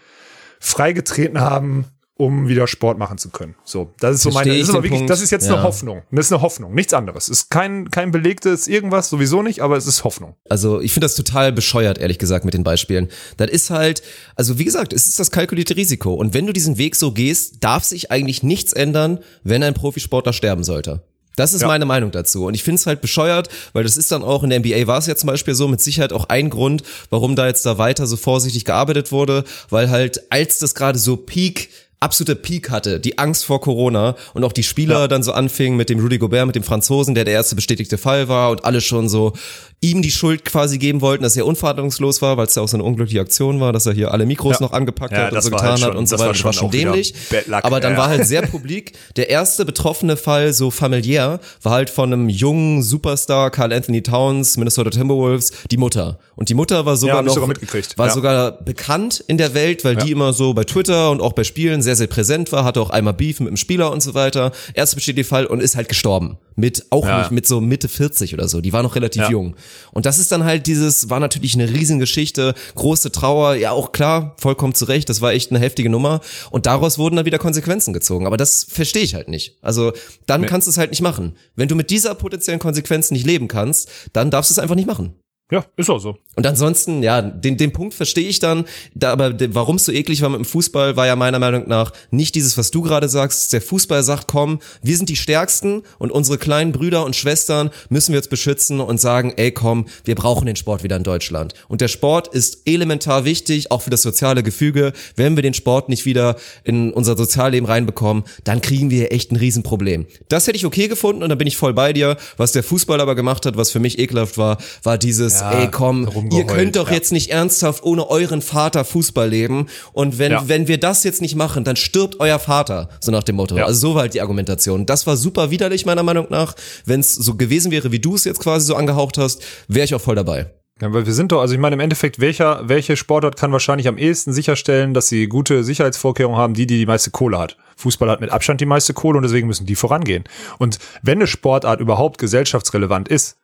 freigetreten haben, um wieder Sport machen zu können. So, das ist so meine, das ist wirklich, das ist jetzt Ja. eine Hoffnung. Das ist eine Hoffnung, nichts anderes. Es ist kein, kein belegtes irgendwas, sowieso nicht, aber es ist Hoffnung. Also ich finde das total bescheuert, ehrlich gesagt, mit den Beispielen. Das ist halt, also wie gesagt, es ist das kalkulierte Risiko. Und wenn du diesen Weg so gehst, darf sich eigentlich nichts ändern, wenn ein Profisportler sterben sollte. Das ist Ja. meine Meinung dazu. Und ich finde es halt bescheuert, weil das ist dann auch in der NBA war es ja zum Beispiel so, mit Sicherheit auch ein Grund, warum da jetzt da weiter so vorsichtig gearbeitet wurde, weil halt, als das gerade so Peak absolute Peak hatte, die Angst vor Corona und auch die Spieler dann so anfingen mit dem Rudy Gobert, mit dem Franzosen, der der erste bestätigte Fall war und alle schon so ihm die Schuld quasi geben wollten, dass er unverantwortungslos war, weil es ja auch so eine unglückliche Aktion war, dass er hier alle Mikros Ja. noch angepackt Ja, hat und so war getan halt hat schon- und so war weiter. Das war schon schon auch wieder dämlich. Bad Luck, Aber dann ja. war halt sehr publik. Der erste betroffene Fall, so familiär, war halt von einem jungen Superstar, Carl Anthony Towns, Minnesota Timberwolves, die Mutter. Und die Mutter war sogar noch, sogar war sogar bekannt in der Welt, weil die immer so bei Twitter und auch bei Spielen sehr, sehr präsent war, hatte auch einmal Beef mit dem Spieler und so weiter. Erst besteht der Fall und ist halt gestorben. Mit, auch nicht mit so Mitte 40 oder so. Die war noch relativ jung. Und das ist dann halt dieses, war natürlich eine Riesengeschichte, große Trauer, ja auch klar, vollkommen zu Recht, das war echt eine heftige Nummer. Und daraus wurden dann wieder Konsequenzen gezogen. Aber das verstehe ich halt nicht. Also dann kannst du es halt nicht machen. Wenn du mit dieser potenziellen Konsequenz nicht leben kannst, dann darfst du es einfach nicht machen. Ja, ist auch so. Und ansonsten, ja, den, den Punkt verstehe ich dann, da, aber warum es so eklig war mit dem Fußball, war ja meiner Meinung nach nicht dieses, was du gerade sagst. Der Fußball sagt, komm, wir sind die Stärksten und unsere kleinen Brüder und Schwestern müssen wir jetzt beschützen und sagen, ey, komm, wir brauchen den Sport wieder in Deutschland. Und der Sport ist elementar wichtig, auch für das soziale Gefüge. Wenn wir den Sport nicht wieder in unser Sozialleben reinbekommen, dann kriegen wir echt ein Riesenproblem. Das hätte ich okay gefunden und da bin ich voll bei dir. Was der Fußball aber gemacht hat, was für mich ekelhaft war, war dieses, Ja, ey, komm, ihr könnt doch ja. jetzt nicht ernsthaft ohne euren Vater Fußball leben. Und wenn, Ja. wenn wir das jetzt nicht machen, dann stirbt euer Vater. So nach dem Motto. Ja. Also so war halt die Argumentation. Das war super widerlich, meiner Meinung nach. Wenn es so gewesen wäre, wie du es jetzt quasi so angehaucht hast, wäre ich auch voll dabei. Ja, weil wir sind doch, also ich meine, im Endeffekt, welcher, welche Sportart kann wahrscheinlich am ehesten sicherstellen, dass sie gute Sicherheitsvorkehrungen haben, die, die die meiste Kohle hat. Fußball hat mit Abstand die meiste Kohle und deswegen müssen die vorangehen. Und wenn eine Sportart überhaupt gesellschaftsrelevant ist,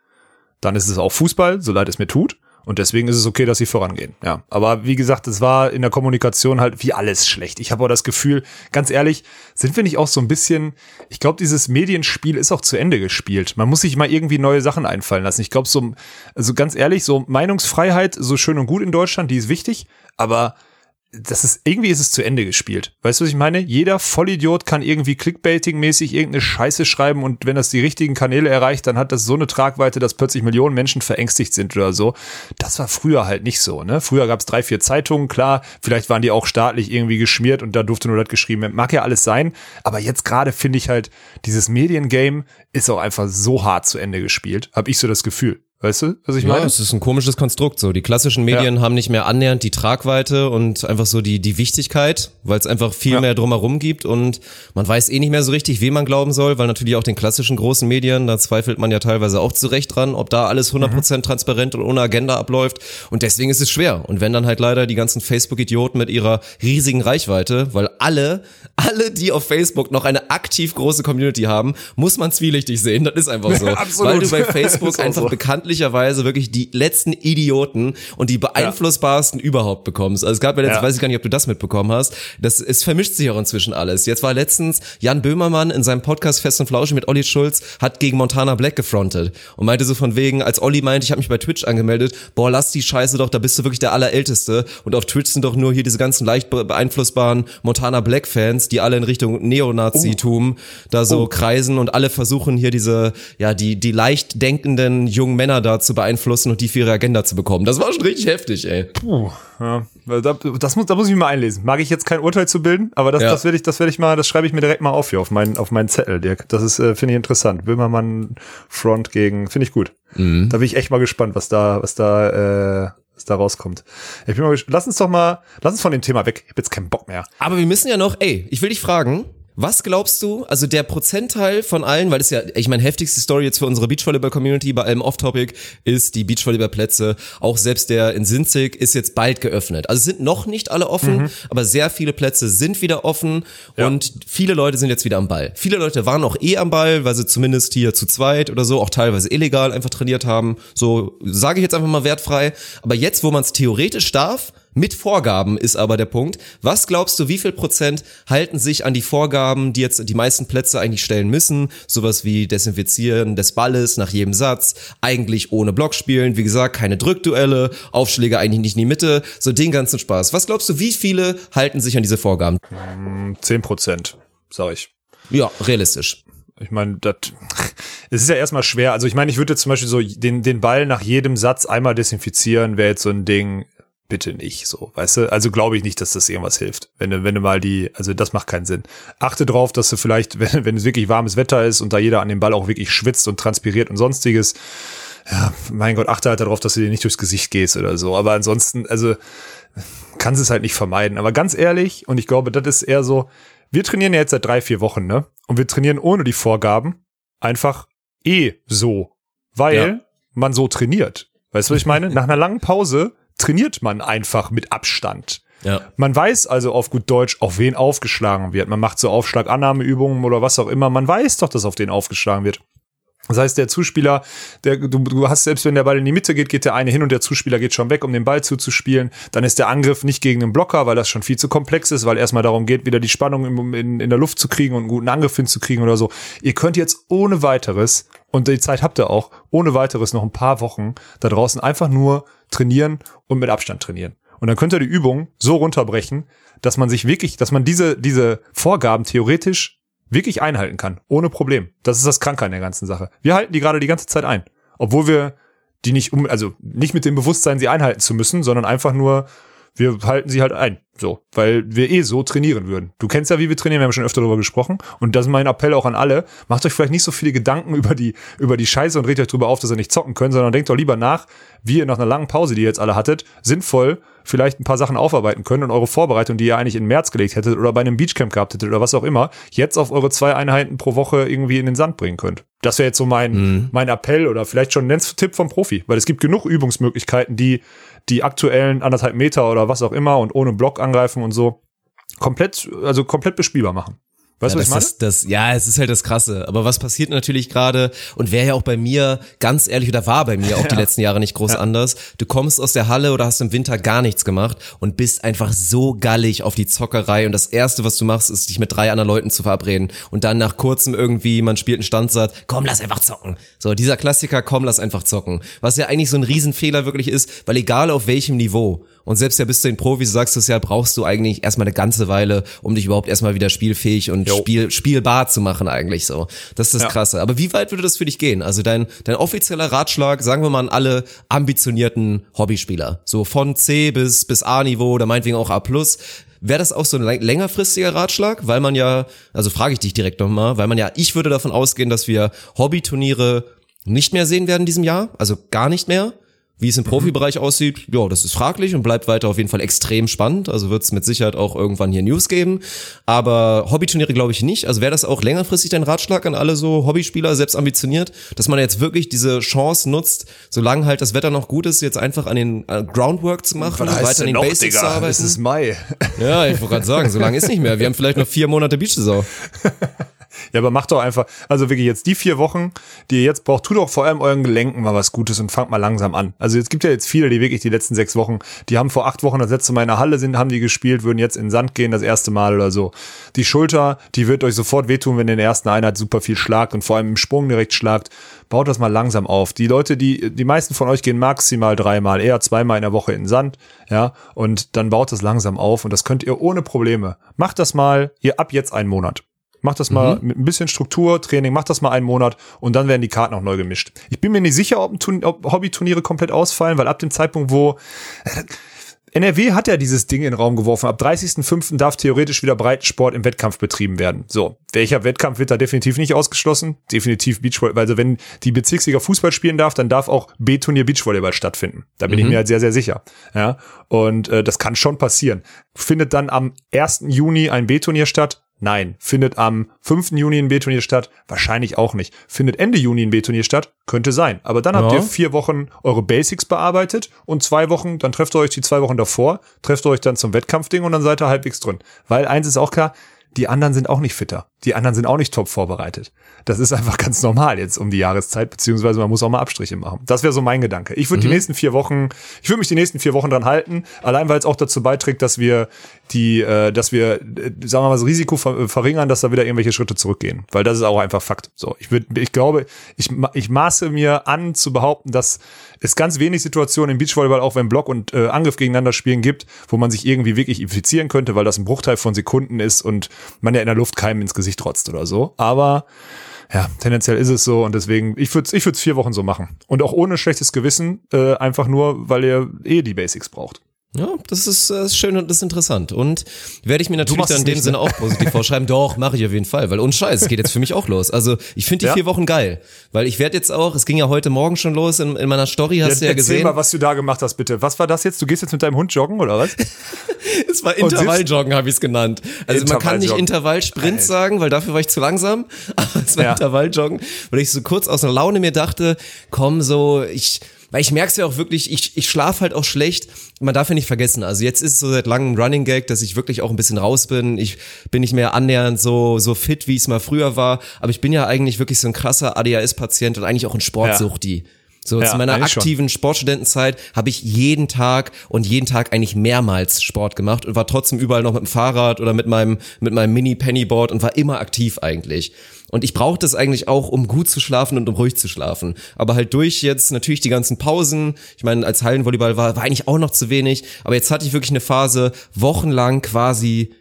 dann ist es auch Fußball, so leid es mir tut. Und deswegen ist es okay, dass sie vorangehen. Ja, aber wie gesagt, es war in der Kommunikation halt wie alles schlecht. Ich habe auch das Gefühl, ganz ehrlich, sind wir nicht auch so ein bisschen, ich glaube, dieses Medienspiel ist auch zu Ende gespielt. Man muss sich mal irgendwie neue Sachen einfallen lassen. Ich glaube, so, also ganz ehrlich, so Meinungsfreiheit, so schön und gut in Deutschland, die ist wichtig, aber das ist, irgendwie ist es zu Ende gespielt. Weißt du, was ich meine? Jeder Vollidiot kann irgendwie Clickbaiting-mäßig irgendeine Scheiße schreiben und wenn das die richtigen Kanäle erreicht, dann hat das so eine Tragweite, dass plötzlich Millionen Menschen verängstigt sind oder so. Das war früher halt nicht so, ne? Früher gab es drei, vier Zeitungen, klar, vielleicht waren die auch staatlich irgendwie geschmiert und da durfte nur das geschrieben werden. Mag ja alles sein, aber jetzt gerade finde ich halt, dieses Mediengame ist auch einfach so hart zu Ende gespielt, habe ich so das Gefühl. Weißt du, was ich Ja, meine? es ist ein komisches Konstrukt so. Die klassischen Medien haben nicht mehr annähernd die Tragweite und einfach so die, die Wichtigkeit, weil es einfach viel Ja. mehr drumherum gibt und man weiß eh nicht mehr so richtig, wem man glauben soll, weil natürlich auch den klassischen großen Medien, da zweifelt man ja teilweise auch zurecht dran, ob da alles 100% transparent und ohne Agenda abläuft und deswegen ist es schwer. Und wenn dann halt leider die ganzen Facebook-Idioten mit ihrer riesigen Reichweite, weil alle, alle, die auf Facebook noch eine aktiv große Community haben, muss man zwielichtig sehen, das ist einfach so. Absolut. Weil du bei Facebook einfach so. Bekanntlicherweise wirklich die letzten Idioten und die beeinflussbarsten überhaupt bekommst. Also es gab ja letztens, Ja. weiß ich gar nicht, ob du das mitbekommen hast, das, es vermischt sich auch inzwischen alles. Jetzt war letztens Jan Böhmermann in seinem Podcast Fest und Flauschig mit Olli Schulz, hat gegen Montana Black gefrontet und meinte so von wegen, als Olli meinte, ich habe mich bei Twitch angemeldet, boah, lass die Scheiße doch, da bist du wirklich der Allerälteste und auf Twitch sind doch nur hier diese ganzen leicht be- beeinflussbaren Montana Black Fans, die alle in Richtung Neonazitum da so kreisen und alle versuchen hier diese, ja, die, die leicht denkenden jungen Männer da zu beeinflussen und die für ihre Agenda zu bekommen. Das war schon richtig heftig, ey. Ja, weil da, das muss, da muss ich mich mal einlesen. Mag ich jetzt kein Urteil zu bilden, aber das, Ja. das werde ich, das werde ich mal, das schreibe ich mir direkt mal auf hier auf meinen, auf meinen Zettel, Dirk. Das ist, äh, finde ich interessant. Böhmermann Front gegen, finde ich gut. Mhm. Da bin ich echt mal gespannt, was da, was da, äh, was da rauskommt. Ich bin mal. Lass uns doch mal, lass uns von dem Thema weg. Ich habe jetzt keinen Bock mehr. Aber wir müssen ja noch, ey, ich will dich fragen, was glaubst du, also der Prozentteil von allen, weil das ja, ich meine, heftigste Story jetzt für unsere Beachvolleyball-Community bei allem Off-Topic ist die Beachvolleyball-Plätze, auch selbst der in Sinzig ist jetzt bald geöffnet. Also es sind noch nicht alle offen, aber sehr viele Plätze sind wieder offen und viele Leute sind jetzt wieder am Ball. Viele Leute waren auch eh am Ball, weil sie zumindest hier zu zweit oder so, auch teilweise illegal einfach trainiert haben. So sage ich jetzt einfach mal wertfrei. Aber jetzt, wo man es theoretisch darf, mit Vorgaben ist aber der Punkt. Was glaubst du, wie viel Prozent halten sich an die Vorgaben, die jetzt die meisten Plätze eigentlich stellen müssen? Sowas wie Desinfizieren des Balles nach jedem Satz, eigentlich ohne Block spielen, wie gesagt, keine Drückduelle, Aufschläge eigentlich nicht in die Mitte, so den ganzen Spaß. Was glaubst du, wie viele halten sich an diese Vorgaben? Zehn Prozent, sag ich. Ja, realistisch. Ich meine, das es ist ja erstmal schwer. Also ich meine, ich würde jetzt zum Beispiel so den, den Ball nach jedem Satz einmal desinfizieren, wäre jetzt so ein Ding, bitte nicht so, weißt du? Also glaube ich nicht, dass das irgendwas hilft. Wenn du, wenn du mal die, also das macht keinen Sinn. Achte drauf, dass du vielleicht, wenn, wenn es wirklich warmes Wetter ist und da jeder an dem Ball auch wirklich schwitzt und transpiriert und sonstiges, ja, mein Gott, achte halt darauf, dass du dir nicht durchs Gesicht gehst oder so. Aber ansonsten, also kannst es halt nicht vermeiden. Aber ganz ehrlich, und ich glaube, das ist eher so, wir trainieren ja jetzt seit drei, vier Wochen, ne? Und wir trainieren ohne die Vorgaben einfach eh so, weil Ja. man so trainiert. Weißt du, was ich meine? Nach einer langen Pause trainiert man einfach mit Abstand. Ja. Man weiß also auf gut Deutsch, auf wen aufgeschlagen wird. Man macht so Aufschlagannahmeübungen oder was auch immer. Man weiß doch, dass auf den aufgeschlagen wird. Das heißt, der Zuspieler, der, du, du hast selbst wenn der Ball in die Mitte geht, geht der eine hin und der Zuspieler geht schon weg, um den Ball zuzuspielen. Dann ist der Angriff nicht gegen den Blocker, weil das schon viel zu komplex ist, weil erstmal darum geht, wieder die Spannung in, in, in der Luft zu kriegen und einen guten Angriff hinzukriegen oder so. Ihr könnt jetzt ohne weiteres, und die Zeit habt ihr auch, ohne weiteres noch ein paar Wochen da draußen einfach nur trainieren und mit Abstand trainieren. Und dann könnt ihr die Übung so runterbrechen, dass man sich wirklich, dass man diese, diese Vorgaben theoretisch wirklich einhalten kann, ohne Problem. Das ist das Kranke an der ganzen Sache. Wir halten die gerade die ganze Zeit ein, obwohl wir die nicht um, also nicht mit dem Bewusstsein, sie einhalten zu müssen, sondern einfach nur, wir halten sie halt ein, so, weil wir eh so trainieren würden. Du kennst ja, wie wir trainieren, wir haben schon öfter darüber gesprochen und das ist mein Appell auch an alle. Macht euch vielleicht nicht so viele Gedanken über die, über die Scheiße und regt euch drüber auf, dass ihr nicht zocken könnt, sondern denkt doch lieber nach, wie ihr nach einer langen Pause, die ihr jetzt alle hattet, sinnvoll vielleicht ein paar Sachen aufarbeiten könnt und eure Vorbereitung, die ihr eigentlich in März gelegt hättet oder bei einem Beachcamp gehabt hättet oder was auch immer, jetzt auf eure zwei Einheiten pro Woche irgendwie in den Sand bringen könnt. Das wäre jetzt so mein, mein Appell oder vielleicht schon ein Tipp vom Profi, weil es gibt genug Übungsmöglichkeiten, die die aktuellen anderthalb Meter oder was auch immer und ohne Block angreifen und so komplett, also komplett bespielbar machen. Weißt du, ja, was ich meine? ist das, ja, es ist halt das Krasse. Aber was passiert natürlich gerade und wäre ja auch bei mir, ganz ehrlich, oder war bei mir auch die letzten Jahre nicht groß anders. Du kommst aus der Halle oder hast im Winter gar nichts gemacht und bist einfach so gallig auf die Zockerei und das Erste, was du machst, ist dich mit drei anderen Leuten zu verabreden und dann nach kurzem irgendwie, man spielt einen Standsatz, komm, lass einfach zocken. So, dieser Klassiker, komm, lass einfach zocken. Was ja eigentlich so ein Riesenfehler wirklich ist, weil egal auf welchem Niveau, und selbst ja bis zu den Profis sagst du es ja, brauchst du eigentlich erstmal eine ganze Weile, um dich überhaupt erstmal wieder spielfähig und spiel, spielbar zu machen eigentlich so. Das ist das Ja. Krasse. Aber wie weit würde das für dich gehen? Also dein, dein offizieller Ratschlag, sagen wir mal an alle ambitionierten Hobbyspieler. So von C bis, bis A-Niveau oder meinetwegen auch A+. Wäre das auch so ein läng- längerfristiger Ratschlag? Weil man ja, also frage ich dich direkt nochmal, weil man ja, ich würde davon ausgehen, dass wir Hobbyturniere nicht mehr sehen werden in diesem Jahr, also gar nicht mehr. Wie es im Profibereich aussieht, ja, das ist fraglich und bleibt weiter auf jeden Fall extrem spannend. Also wird es mit Sicherheit auch irgendwann hier News geben. Aber Hobbyturniere glaube ich nicht. Also wäre das auch längerfristig dein Ratschlag an alle so Hobbyspieler, selbst ambitioniert, dass man jetzt wirklich diese Chance nutzt, solange halt das Wetter noch gut ist, jetzt einfach an den äh, Groundwork zu machen, weiter an den Basics zu arbeiten. Es ist Mai. Ja, ich wollte gerade sagen, so lange ist nicht mehr. Wir haben vielleicht noch vier Monate Beachsaison. Ja, aber macht doch einfach, also wirklich jetzt die vier Wochen, die ihr jetzt braucht, tut doch vor allem euren Gelenken mal was Gutes und fangt mal langsam an. Also es gibt ja jetzt viele, die wirklich die letzten sechs Wochen, die haben vor acht Wochen das letzte Mal in der Halle sind, haben die gespielt, würden jetzt in den Sand gehen, das erste Mal oder so. Die Schulter, die wird euch sofort wehtun, wenn ihr in der ersten Einheit super viel schlagt und vor allem im Sprung direkt schlagt. Baut das mal langsam auf. Die Leute, die, die meisten von euch gehen maximal dreimal, eher zweimal in der Woche in den Sand, ja, und dann baut das langsam auf und das könnt ihr ohne Probleme. Macht das mal, ihr ab jetzt einen Monat. Macht das mal mit ein bisschen Struktur, Training, macht das mal einen Monat und dann werden die Karten auch neu gemischt. Ich bin mir nicht sicher, ob, ob Hobbyturniere komplett ausfallen, weil ab dem Zeitpunkt, wo NRW hat ja dieses Ding in den Raum geworfen. Ab 30.05. darf theoretisch wieder Breitensport im Wettkampf betrieben werden. So, welcher Wettkampf wird da definitiv nicht ausgeschlossen? Definitiv Beachvolleyball. Also wenn die Bezirksliga Fußball spielen darf, dann darf auch B-Turnier Beachvolleyball stattfinden. Da bin ich mir halt sehr, sehr sicher. Ja, und äh, das kann schon passieren. Findet dann am 1. Juni ein B-Turnier statt? Nein. Findet am 5. Juni ein B-Turnier statt? Wahrscheinlich auch nicht. Findet Ende Juni ein B-Turnier statt? Könnte sein. Aber dann habt Ja. ihr vier Wochen eure Basics bearbeitet und zwei Wochen, dann trefft ihr euch die zwei Wochen davor, trefft ihr euch dann zum Wettkampfding und dann seid ihr halbwegs drin. Weil eins ist auch klar, die anderen sind auch nicht fitter. Die anderen sind auch nicht top vorbereitet. Das ist einfach ganz normal jetzt um die Jahreszeit, beziehungsweise man muss auch mal Abstriche machen. Das wäre so mein Gedanke. Ich würde die nächsten vier Wochen, ich würde mich die nächsten vier Wochen dran halten, allein weil es auch dazu beiträgt, dass wir die, äh, dass wir, äh, sagen wir mal, das Risiko ver verringern, dass da wieder irgendwelche Schritte zurückgehen. Weil das ist auch einfach Fakt. So, ich würde, ich glaube, ich, ich maße mir an zu behaupten, dass es ganz wenig Situationen im Beachvolleyball, auch wenn Block und äh, Angriff gegeneinander spielen gibt, wo man sich irgendwie wirklich infizieren könnte, weil das ein Bruchteil von Sekunden ist und man ja in der Luft keinem ins Gesicht trotzt oder so. Aber ja, tendenziell ist es so und deswegen, ich würde es ich vier Wochen so machen. Und auch ohne schlechtes Gewissen, äh, einfach nur, weil ihr eh die Basics braucht. Ja, das ist, äh, ist schön und das ist interessant. Und werde ich mir natürlich dann in dem Sinne ne? auch positiv vorschreiben. Doch, mache ich auf jeden Fall, weil ohne Scheiß, es geht jetzt für mich auch los. Also ich finde die Ja? vier Wochen geil, weil ich werde jetzt auch, es ging ja heute Morgen schon los in, in meiner Story, hast du ja Erzähl gesehen. mal, was du da gemacht hast, bitte. Was war das jetzt? Du gehst jetzt mit deinem Hund joggen oder was? Es war Intervalljoggen, habe ich es genannt. Also man kann nicht. Intervallsprint Alter. sagen, weil dafür war ich zu langsam. Aber es war Ja. Intervalljoggen, weil ich so kurz aus einer Laune mir dachte, komm so, ich, weil ich merk's ja auch wirklich, ich, ich schlaf halt auch schlecht. Man darf ja nicht vergessen, also jetzt ist es so seit langem Running Gag, dass ich wirklich auch ein bisschen raus bin. Ich bin nicht mehr annähernd so, so fit, wie es mal früher war. Aber ich bin ja eigentlich wirklich so ein krasser ADHS-Patient und eigentlich auch ein Sportsuchti. So Ja, zu meiner eigentlich schon. aktiven Sportstudentenzeit habe ich jeden Tag und jeden Tag eigentlich mehrmals Sport gemacht und war trotzdem überall noch mit dem Fahrrad oder mit meinem mit meinem Mini Pennyboard und war immer aktiv eigentlich. Und ich brauche das eigentlich auch, um gut zu schlafen und um ruhig zu schlafen. Aber halt durch jetzt natürlich die ganzen Pausen. Ich meine, als Hallenvolleyball war, war eigentlich auch noch zu wenig. Aber jetzt hatte ich wirklich eine Phase, wochenlang quasi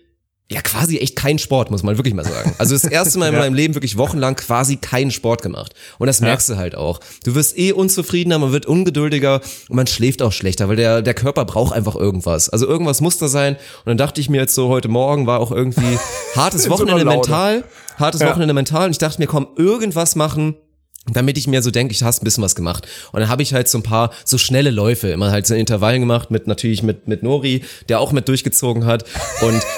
ja, quasi echt kein Sport, muss man wirklich mal sagen. Also das erste Mal in meinem Leben wirklich wochenlang quasi keinen Sport gemacht. Und das merkst du halt auch. Du wirst eh unzufriedener, man wird ungeduldiger und man schläft auch schlechter, weil der, der Körper braucht einfach irgendwas. Also irgendwas muss da sein. Und dann dachte ich mir jetzt so, heute Morgen war auch irgendwie hartes so Wochenende Laune. mental. Hartes Ja. Wochenende mental. Und ich dachte mir, komm, irgendwas machen, damit ich mir so denke, ich hast ein bisschen was gemacht. Und dann habe ich halt so ein paar so schnelle Läufe, immer halt so in Intervallen gemacht, mit natürlich mit, mit Nori, der auch mit durchgezogen hat. Und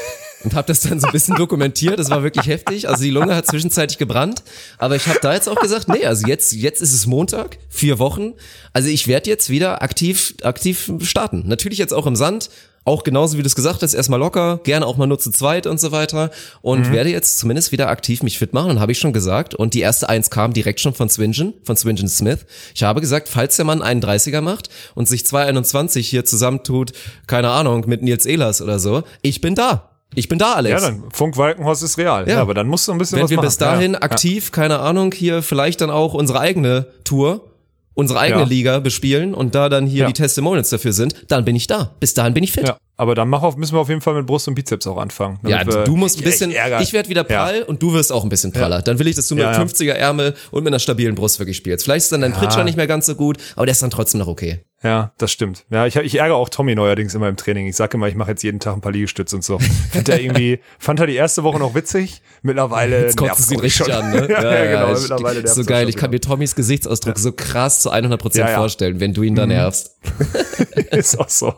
und habe das dann so ein bisschen dokumentiert. Das war wirklich heftig. Also die Lunge hat zwischenzeitlich gebrannt. Aber ich habe da jetzt auch gesagt, nee, also jetzt, jetzt ist es Montag, vier Wochen. Also ich werde jetzt wieder aktiv, aktiv starten. Natürlich jetzt auch im Sand. Auch genauso wie du es gesagt hast, erstmal locker, gerne auch mal nur zu zweit und so weiter. Und werde jetzt zumindest wieder aktiv mich fit machen. Und habe ich schon gesagt. Und die erste Eins kam direkt schon von Swingen, von Swingen Smith. Ich habe gesagt, falls der Mann einen 30er macht und sich 221 hier zusammentut, keine Ahnung, mit Nils Ehlers oder so, ich bin da. Ich bin da, Alex. Ja, dann Funk Walkenhorst ist real. Ja, Ja. aber dann musst du ein bisschen Wenn was wir machen. bis dahin ja. aktiv, keine Ahnung, hier vielleicht dann auch unsere eigene Tour, unsere eigene Ja. Liga bespielen und da dann hier Ja. die Testimonials dafür sind, dann bin ich da. Bis dahin bin ich fit. Ja, aber dann mach auf, müssen wir auf jeden Fall mit Brust und Bizeps auch anfangen. Ja, du musst ein bisschen, Ich werde wieder prall Ja. und du wirst auch ein bisschen praller. Dann will ich, dass du mit Ja, ja. 50er Ärmel und mit einer stabilen Brust wirklich spielst. Vielleicht ist dann dein Pritscher nicht mehr ganz so gut, aber der ist dann trotzdem noch okay. Ja, das stimmt. Ja, ich, ich ärgere auch Tommy neuerdings immer im Training. Ich sage immer, ich mache jetzt jeden Tag ein paar Liegestütze und so. Fand er irgendwie, fand er die erste Woche noch witzig. Mittlerweile Jetzt kotzt es ihn richtig schon. an, ne? ja, ja, genau. ist- mittlerweile ist so geil. Ich kann mir Tommys Gesichtsausdruck so krass zu 100 Prozent Ja, ja. vorstellen, wenn du ihn da nervst. Ist auch so.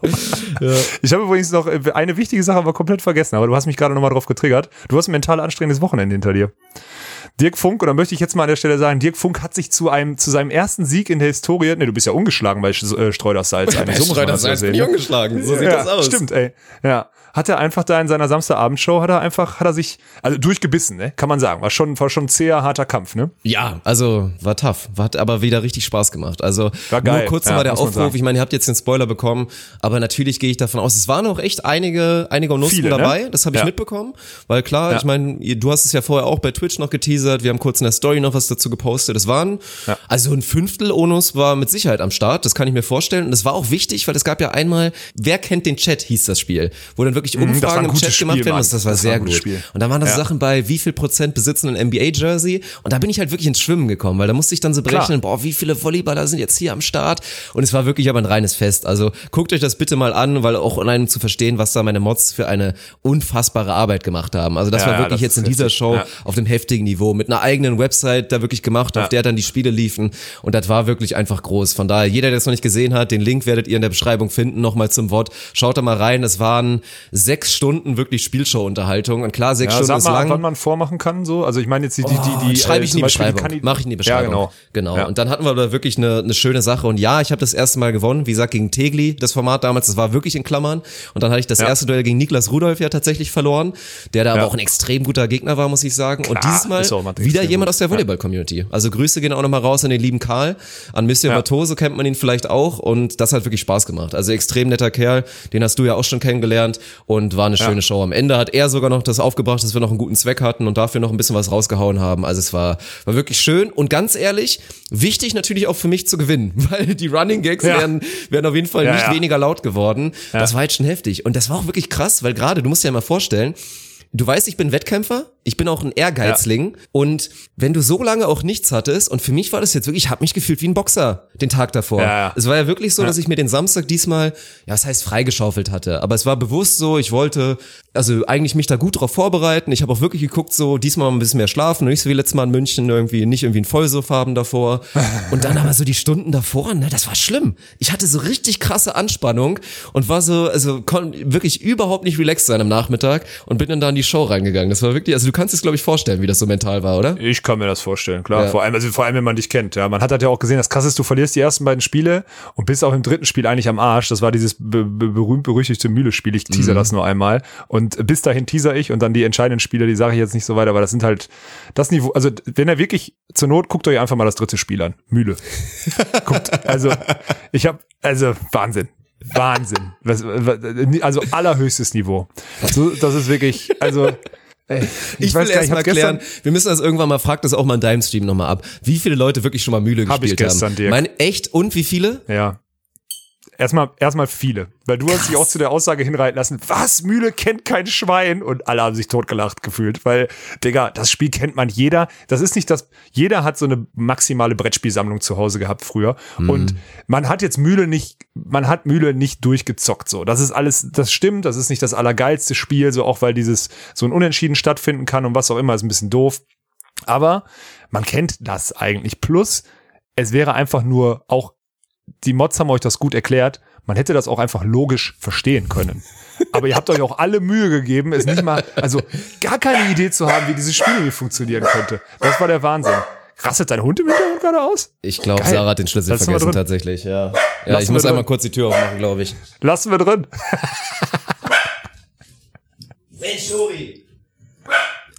Ich habe übrigens noch äh, eine wichtige Sache aber komplett vergessen, aber du hast mich gerade nochmal drauf getriggert. Du hast ein mental anstrengendes Wochenende hinter dir. Dirk Funk, oder möchte ich jetzt mal an der Stelle sagen, Dirk Funk hat sich zu einem, zu seinem ersten Sieg in der Historie, ne, du bist ja ungeschlagen bei äh, Streudersalz. eigentlich. So muss man das ja sehen. ne? ungeschlagen. So sieht ja, das aus. Stimmt, ey. Ja. Hat er einfach da in seiner Samstagabendshow, hat er einfach, hat er sich, also durchgebissen, ne? Kann man sagen. War schon, war schon ein zäher, harter Kampf, ne? Ja, also war tough, hat aber wieder richtig Spaß gemacht. Also War geil, nur kurz ja, nochmal der Aufruf, ich meine, ihr habt jetzt den Spoiler bekommen, aber natürlich gehe ich davon aus, es waren auch echt einige, einige Onusten Viele, ne? dabei, das habe ich Ja. mitbekommen, weil klar, Ja. ich meine, du hast es ja vorher auch bei Twitch noch geteasert, wir haben kurz in der Story noch was dazu gepostet, es waren, Ja. also ein Fünftel Onus war mit Sicherheit am Start, das kann ich mir vorstellen und das war auch wichtig, weil es gab ja einmal, wer kennt den Chat, hieß das Spiel, wo dann wirklich Mhm, das war Umfragen im Chat gemacht Spiel, werden, Mann. das, das war Das war sehr gutes gut. Spiel. Und da waren das Ja. Sachen bei, wie viel Prozent besitzen ein NBA-Jersey? Und da bin ich halt wirklich ins Schwimmen gekommen, weil da musste ich dann so berechnen, boah, wie viele Volleyballer sind jetzt hier am Start? Und es war wirklich aber ein reines Fest. Also guckt euch das bitte mal an, weil auch um zu verstehen, was da meine Mods für eine unfassbare Arbeit gemacht haben. Also das Ja, war wirklich das jetzt in dieser. Show Ja. auf dem heftigen Niveau mit einer eigenen Website da wirklich gemacht, auf der dann die Spiele liefen. Und das war wirklich einfach groß. Von daher, jeder, der es noch nicht gesehen hat, den Link werdet ihr in der Beschreibung finden. Nochmal zum Wort. Schaut da mal rein. Es waren sechs Stunden wirklich Spielshow-Unterhaltung. Und klar, sechs Ja, Stunden sag ist mal, lang. wann man vormachen kann, so. Also ich meine jetzt die, die, die, die schreibe äh, ich in die Beschreibung. Kandi- Mache ich in die Beschreibung. Ja, genau. Genau. Ja. Und dann hatten wir da wirklich eine, eine schöne Sache. Und ja, ich habe das erste Mal gewonnen, wie gesagt, gegen Tegli, das Format damals, das war wirklich in Klammern. Und dann hatte ich das Ja. erste Duell gegen Niklas Rudolf ja tatsächlich verloren, der da Ja. aber auch ein extrem guter Gegner war, muss ich sagen. Und Klar, dieses Mal wieder jemand gut. aus der Volleyball-Community. Also Grüße gehen auch nochmal raus an den lieben Karl, an Monsieur Ja. Matose kennt man ihn vielleicht auch. Und das hat wirklich Spaß gemacht. Also extrem netter Kerl, den hast du ja auch schon kennengelernt und war eine schöne Show. Am Ende hat er sogar noch das aufgebracht, dass wir noch einen guten Zweck hatten und dafür noch ein bisschen was rausgehauen haben. Also es war, war wirklich schön und ganz ehrlich, wichtig natürlich auch für mich zu gewinnen, weil die Running Gags Ja. wären, wären auf jeden Fall Ja, nicht ja. weniger laut geworden. Das war halt schon heftig. Und das war auch wirklich krass, weil gerade, du musst dir ja mal vorstellen, Du weißt, ich bin Wettkämpfer, ich bin auch ein Ehrgeizling und wenn du so lange auch nichts hattest und für mich war das jetzt wirklich, ich habe mich gefühlt wie ein Boxer den Tag davor. Ja, ja. Es war ja wirklich so, dass ich mir den Samstag diesmal, ja, das heißt freigeschaufelt hatte, aber es war bewusst so, ich wollte also eigentlich mich da gut drauf vorbereiten. Ich habe auch wirklich geguckt so, diesmal mal ein bisschen mehr schlafen, nicht so wie letztes Mal in München irgendwie nicht irgendwie ein Vollsuffhaben davor und dann aber so die Stunden davor, ne, das war schlimm. Ich hatte so richtig krasse Anspannung und war so also konnte wirklich überhaupt nicht relaxed sein am Nachmittag und bin dann da in die Show reingegangen. Das war wirklich, also du kannst es glaube ich vorstellen, wie das so mental war, oder? Ich kann mir das vorstellen, klar. Ja. Vor allem, also vor allem, wenn man dich kennt. Ja, man hat halt ja auch gesehen, das krass ist, du verlierst die ersten beiden Spiele und bist auch im dritten Spiel eigentlich am Arsch. Das war dieses be be berühmt berüchtigte Mühle-Spiel. Ich teaser Mhm. das nur einmal und bis dahin teaser ich und dann die entscheidenden Spiele, die sage ich jetzt nicht so weiter, aber das sind halt das Niveau. Also wenn er wirklich zur Not guckt euch einfach mal das dritte Spiel an. Mühle. guckt. Also ich habe also Wahnsinn. Wahnsinn. Also allerhöchstes Niveau. So, das ist wirklich, also ey, Ich, weiß will erst ich mal klären, wir müssen das irgendwann mal, frag das auch mal in deinem Stream nochmal ab, wie viele Leute wirklich schon mal Mühle Hab ich gespielt gestern, haben. Dirk. Meine, echt? Und wie viele? Ja. Erstmal, erstmal viele. Weil du hast dich auch zu der Aussage hinreiten lassen, was, Mühle kennt kein Schwein? Und alle haben sich totgelacht gefühlt. Weil, Digga, das Spiel kennt man jeder. Das ist nicht das, jeder hat so eine maximale Brettspielsammlung zu Hause gehabt früher. Und man hat jetzt Mühle nicht, man hat Mühle nicht durchgezockt, so. Das ist alles, das stimmt, das ist nicht das allergeilste Spiel, so auch weil dieses, so ein Unentschieden stattfinden kann und was auch immer, ist ein bisschen doof. Aber man kennt das eigentlich. Plus, es wäre einfach nur auch die Mods haben euch das gut erklärt. Man hätte das auch einfach logisch verstehen können. Aber ihr habt euch auch alle Mühe gegeben, es nicht mal, also gar keine Idee zu haben, wie dieses Spiel irgendwie funktionieren könnte. Das war der Wahnsinn. Rastet dein Hund im Hintergrund gerade aus? Ich glaube. Sarah hat den Schlüssel Lassen vergessen tatsächlich, ja. Ja, Lassen ich muss drin. einmal kurz die Tür aufmachen, glaube ich. Lassen wir drin.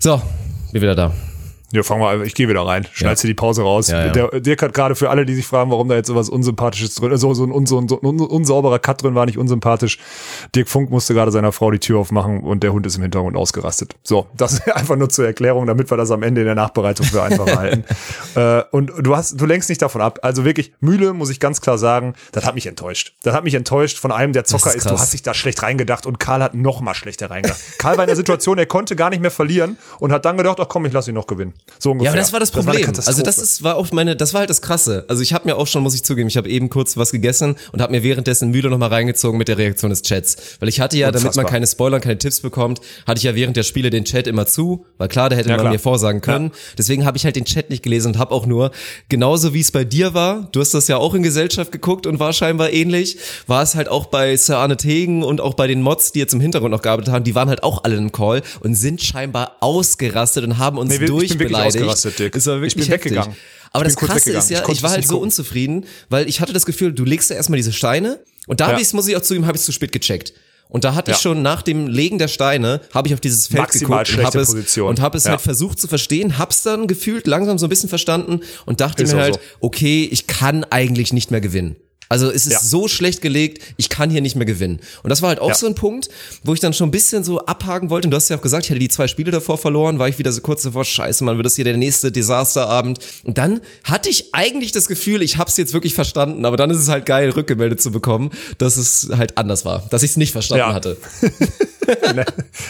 So, bin wieder da. Ja, fangen wir an. Ich gehe wieder rein. Schneidest dir die Pause raus. Ja, ja. Der Dirk hat gerade für alle, die sich fragen, warum da jetzt sowas Unsympathisches drin ist, so, so ein, un, so ein, so ein unsauberer Cut drin war, nicht unsympathisch. Dirk Funk musste gerade seiner Frau die Tür aufmachen und der Hund ist im Hintergrund ausgerastet. So, das ist einfach nur zur Erklärung, damit wir das am Ende in der Nachbereitung für einfach halten. Äh, und du hast, du lenkst nicht davon ab. Also wirklich, Mühle, muss ich ganz klar sagen, das hat mich enttäuscht. Das hat mich enttäuscht von einem, der Zocker ist ist. Du hast dich da schlecht reingedacht und Karl hat noch mal schlechter reingedacht. Karl war in der Situation, er konnte gar nicht mehr verlieren und hat dann gedacht, ach komm, ich lass ihn noch gewinnen. So ungefähr. Ja, aber das war das Problem. Katastrophe. also das ist, war auch meine, das war halt das Krasse. Also ich habe mir auch schon, muss ich zugeben, ich habe eben kurz was gegessen und habe mir währenddessen müde nochmal reingezogen mit der Reaktion des Chats. Weil ich hatte ja, damit man Unfassbar. keine Spoiler und keine Tipps bekommt, hatte ich ja während der Spiele den Chat immer zu, weil klar, da hätte Ja, man klar. mir vorsagen können. Deswegen habe ich halt den Chat nicht gelesen und habe auch nur, genauso wie es bei dir war, du hast das ja auch in Gesellschaft geguckt und war scheinbar ähnlich, war es halt auch bei Sir Arne Tegen und auch bei den Mods, die jetzt im Hintergrund noch gearbeitet haben, die waren halt auch alle im Call und sind scheinbar ausgerastet und haben uns Nee, durchbeleidigt. Ausgerastet, Dick. Es war Ich wirklich bin heftig. weggegangen. Aber Ich das Krasse ist ja, Ich ich, war es halt so gucken. unzufrieden, weil ich hatte das Gefühl, du legst ja erstmal diese Steine und da Ja. habe ich muss ich auch zugeben, habe ich zu spät gecheckt. Und da hatte ich Ja. schon nach dem Legen der Steine, habe ich auf dieses Feld Maximal geguckt und habe es, Position. und hab es Ja. halt versucht zu verstehen, hab's dann gefühlt langsam so ein bisschen verstanden und dachte Ist mir halt, so. okay, ich kann eigentlich nicht mehr gewinnen. Also es ist Ja. so schlecht gelegt, ich kann hier nicht mehr gewinnen. Und das war halt auch Ja. so ein Punkt, wo ich dann schon ein bisschen so abhaken wollte. Und du hast ja auch gesagt, ich hätte die zwei Spiele davor verloren, war ich wieder so kurz davor, scheiße, man wird das hier der nächste Desasterabend. Und dann hatte ich eigentlich das Gefühl, ich hab's jetzt wirklich verstanden, aber dann ist es halt geil, rückgemeldet zu bekommen, dass es halt anders war, dass ich es nicht verstanden Ja. hatte. Ne?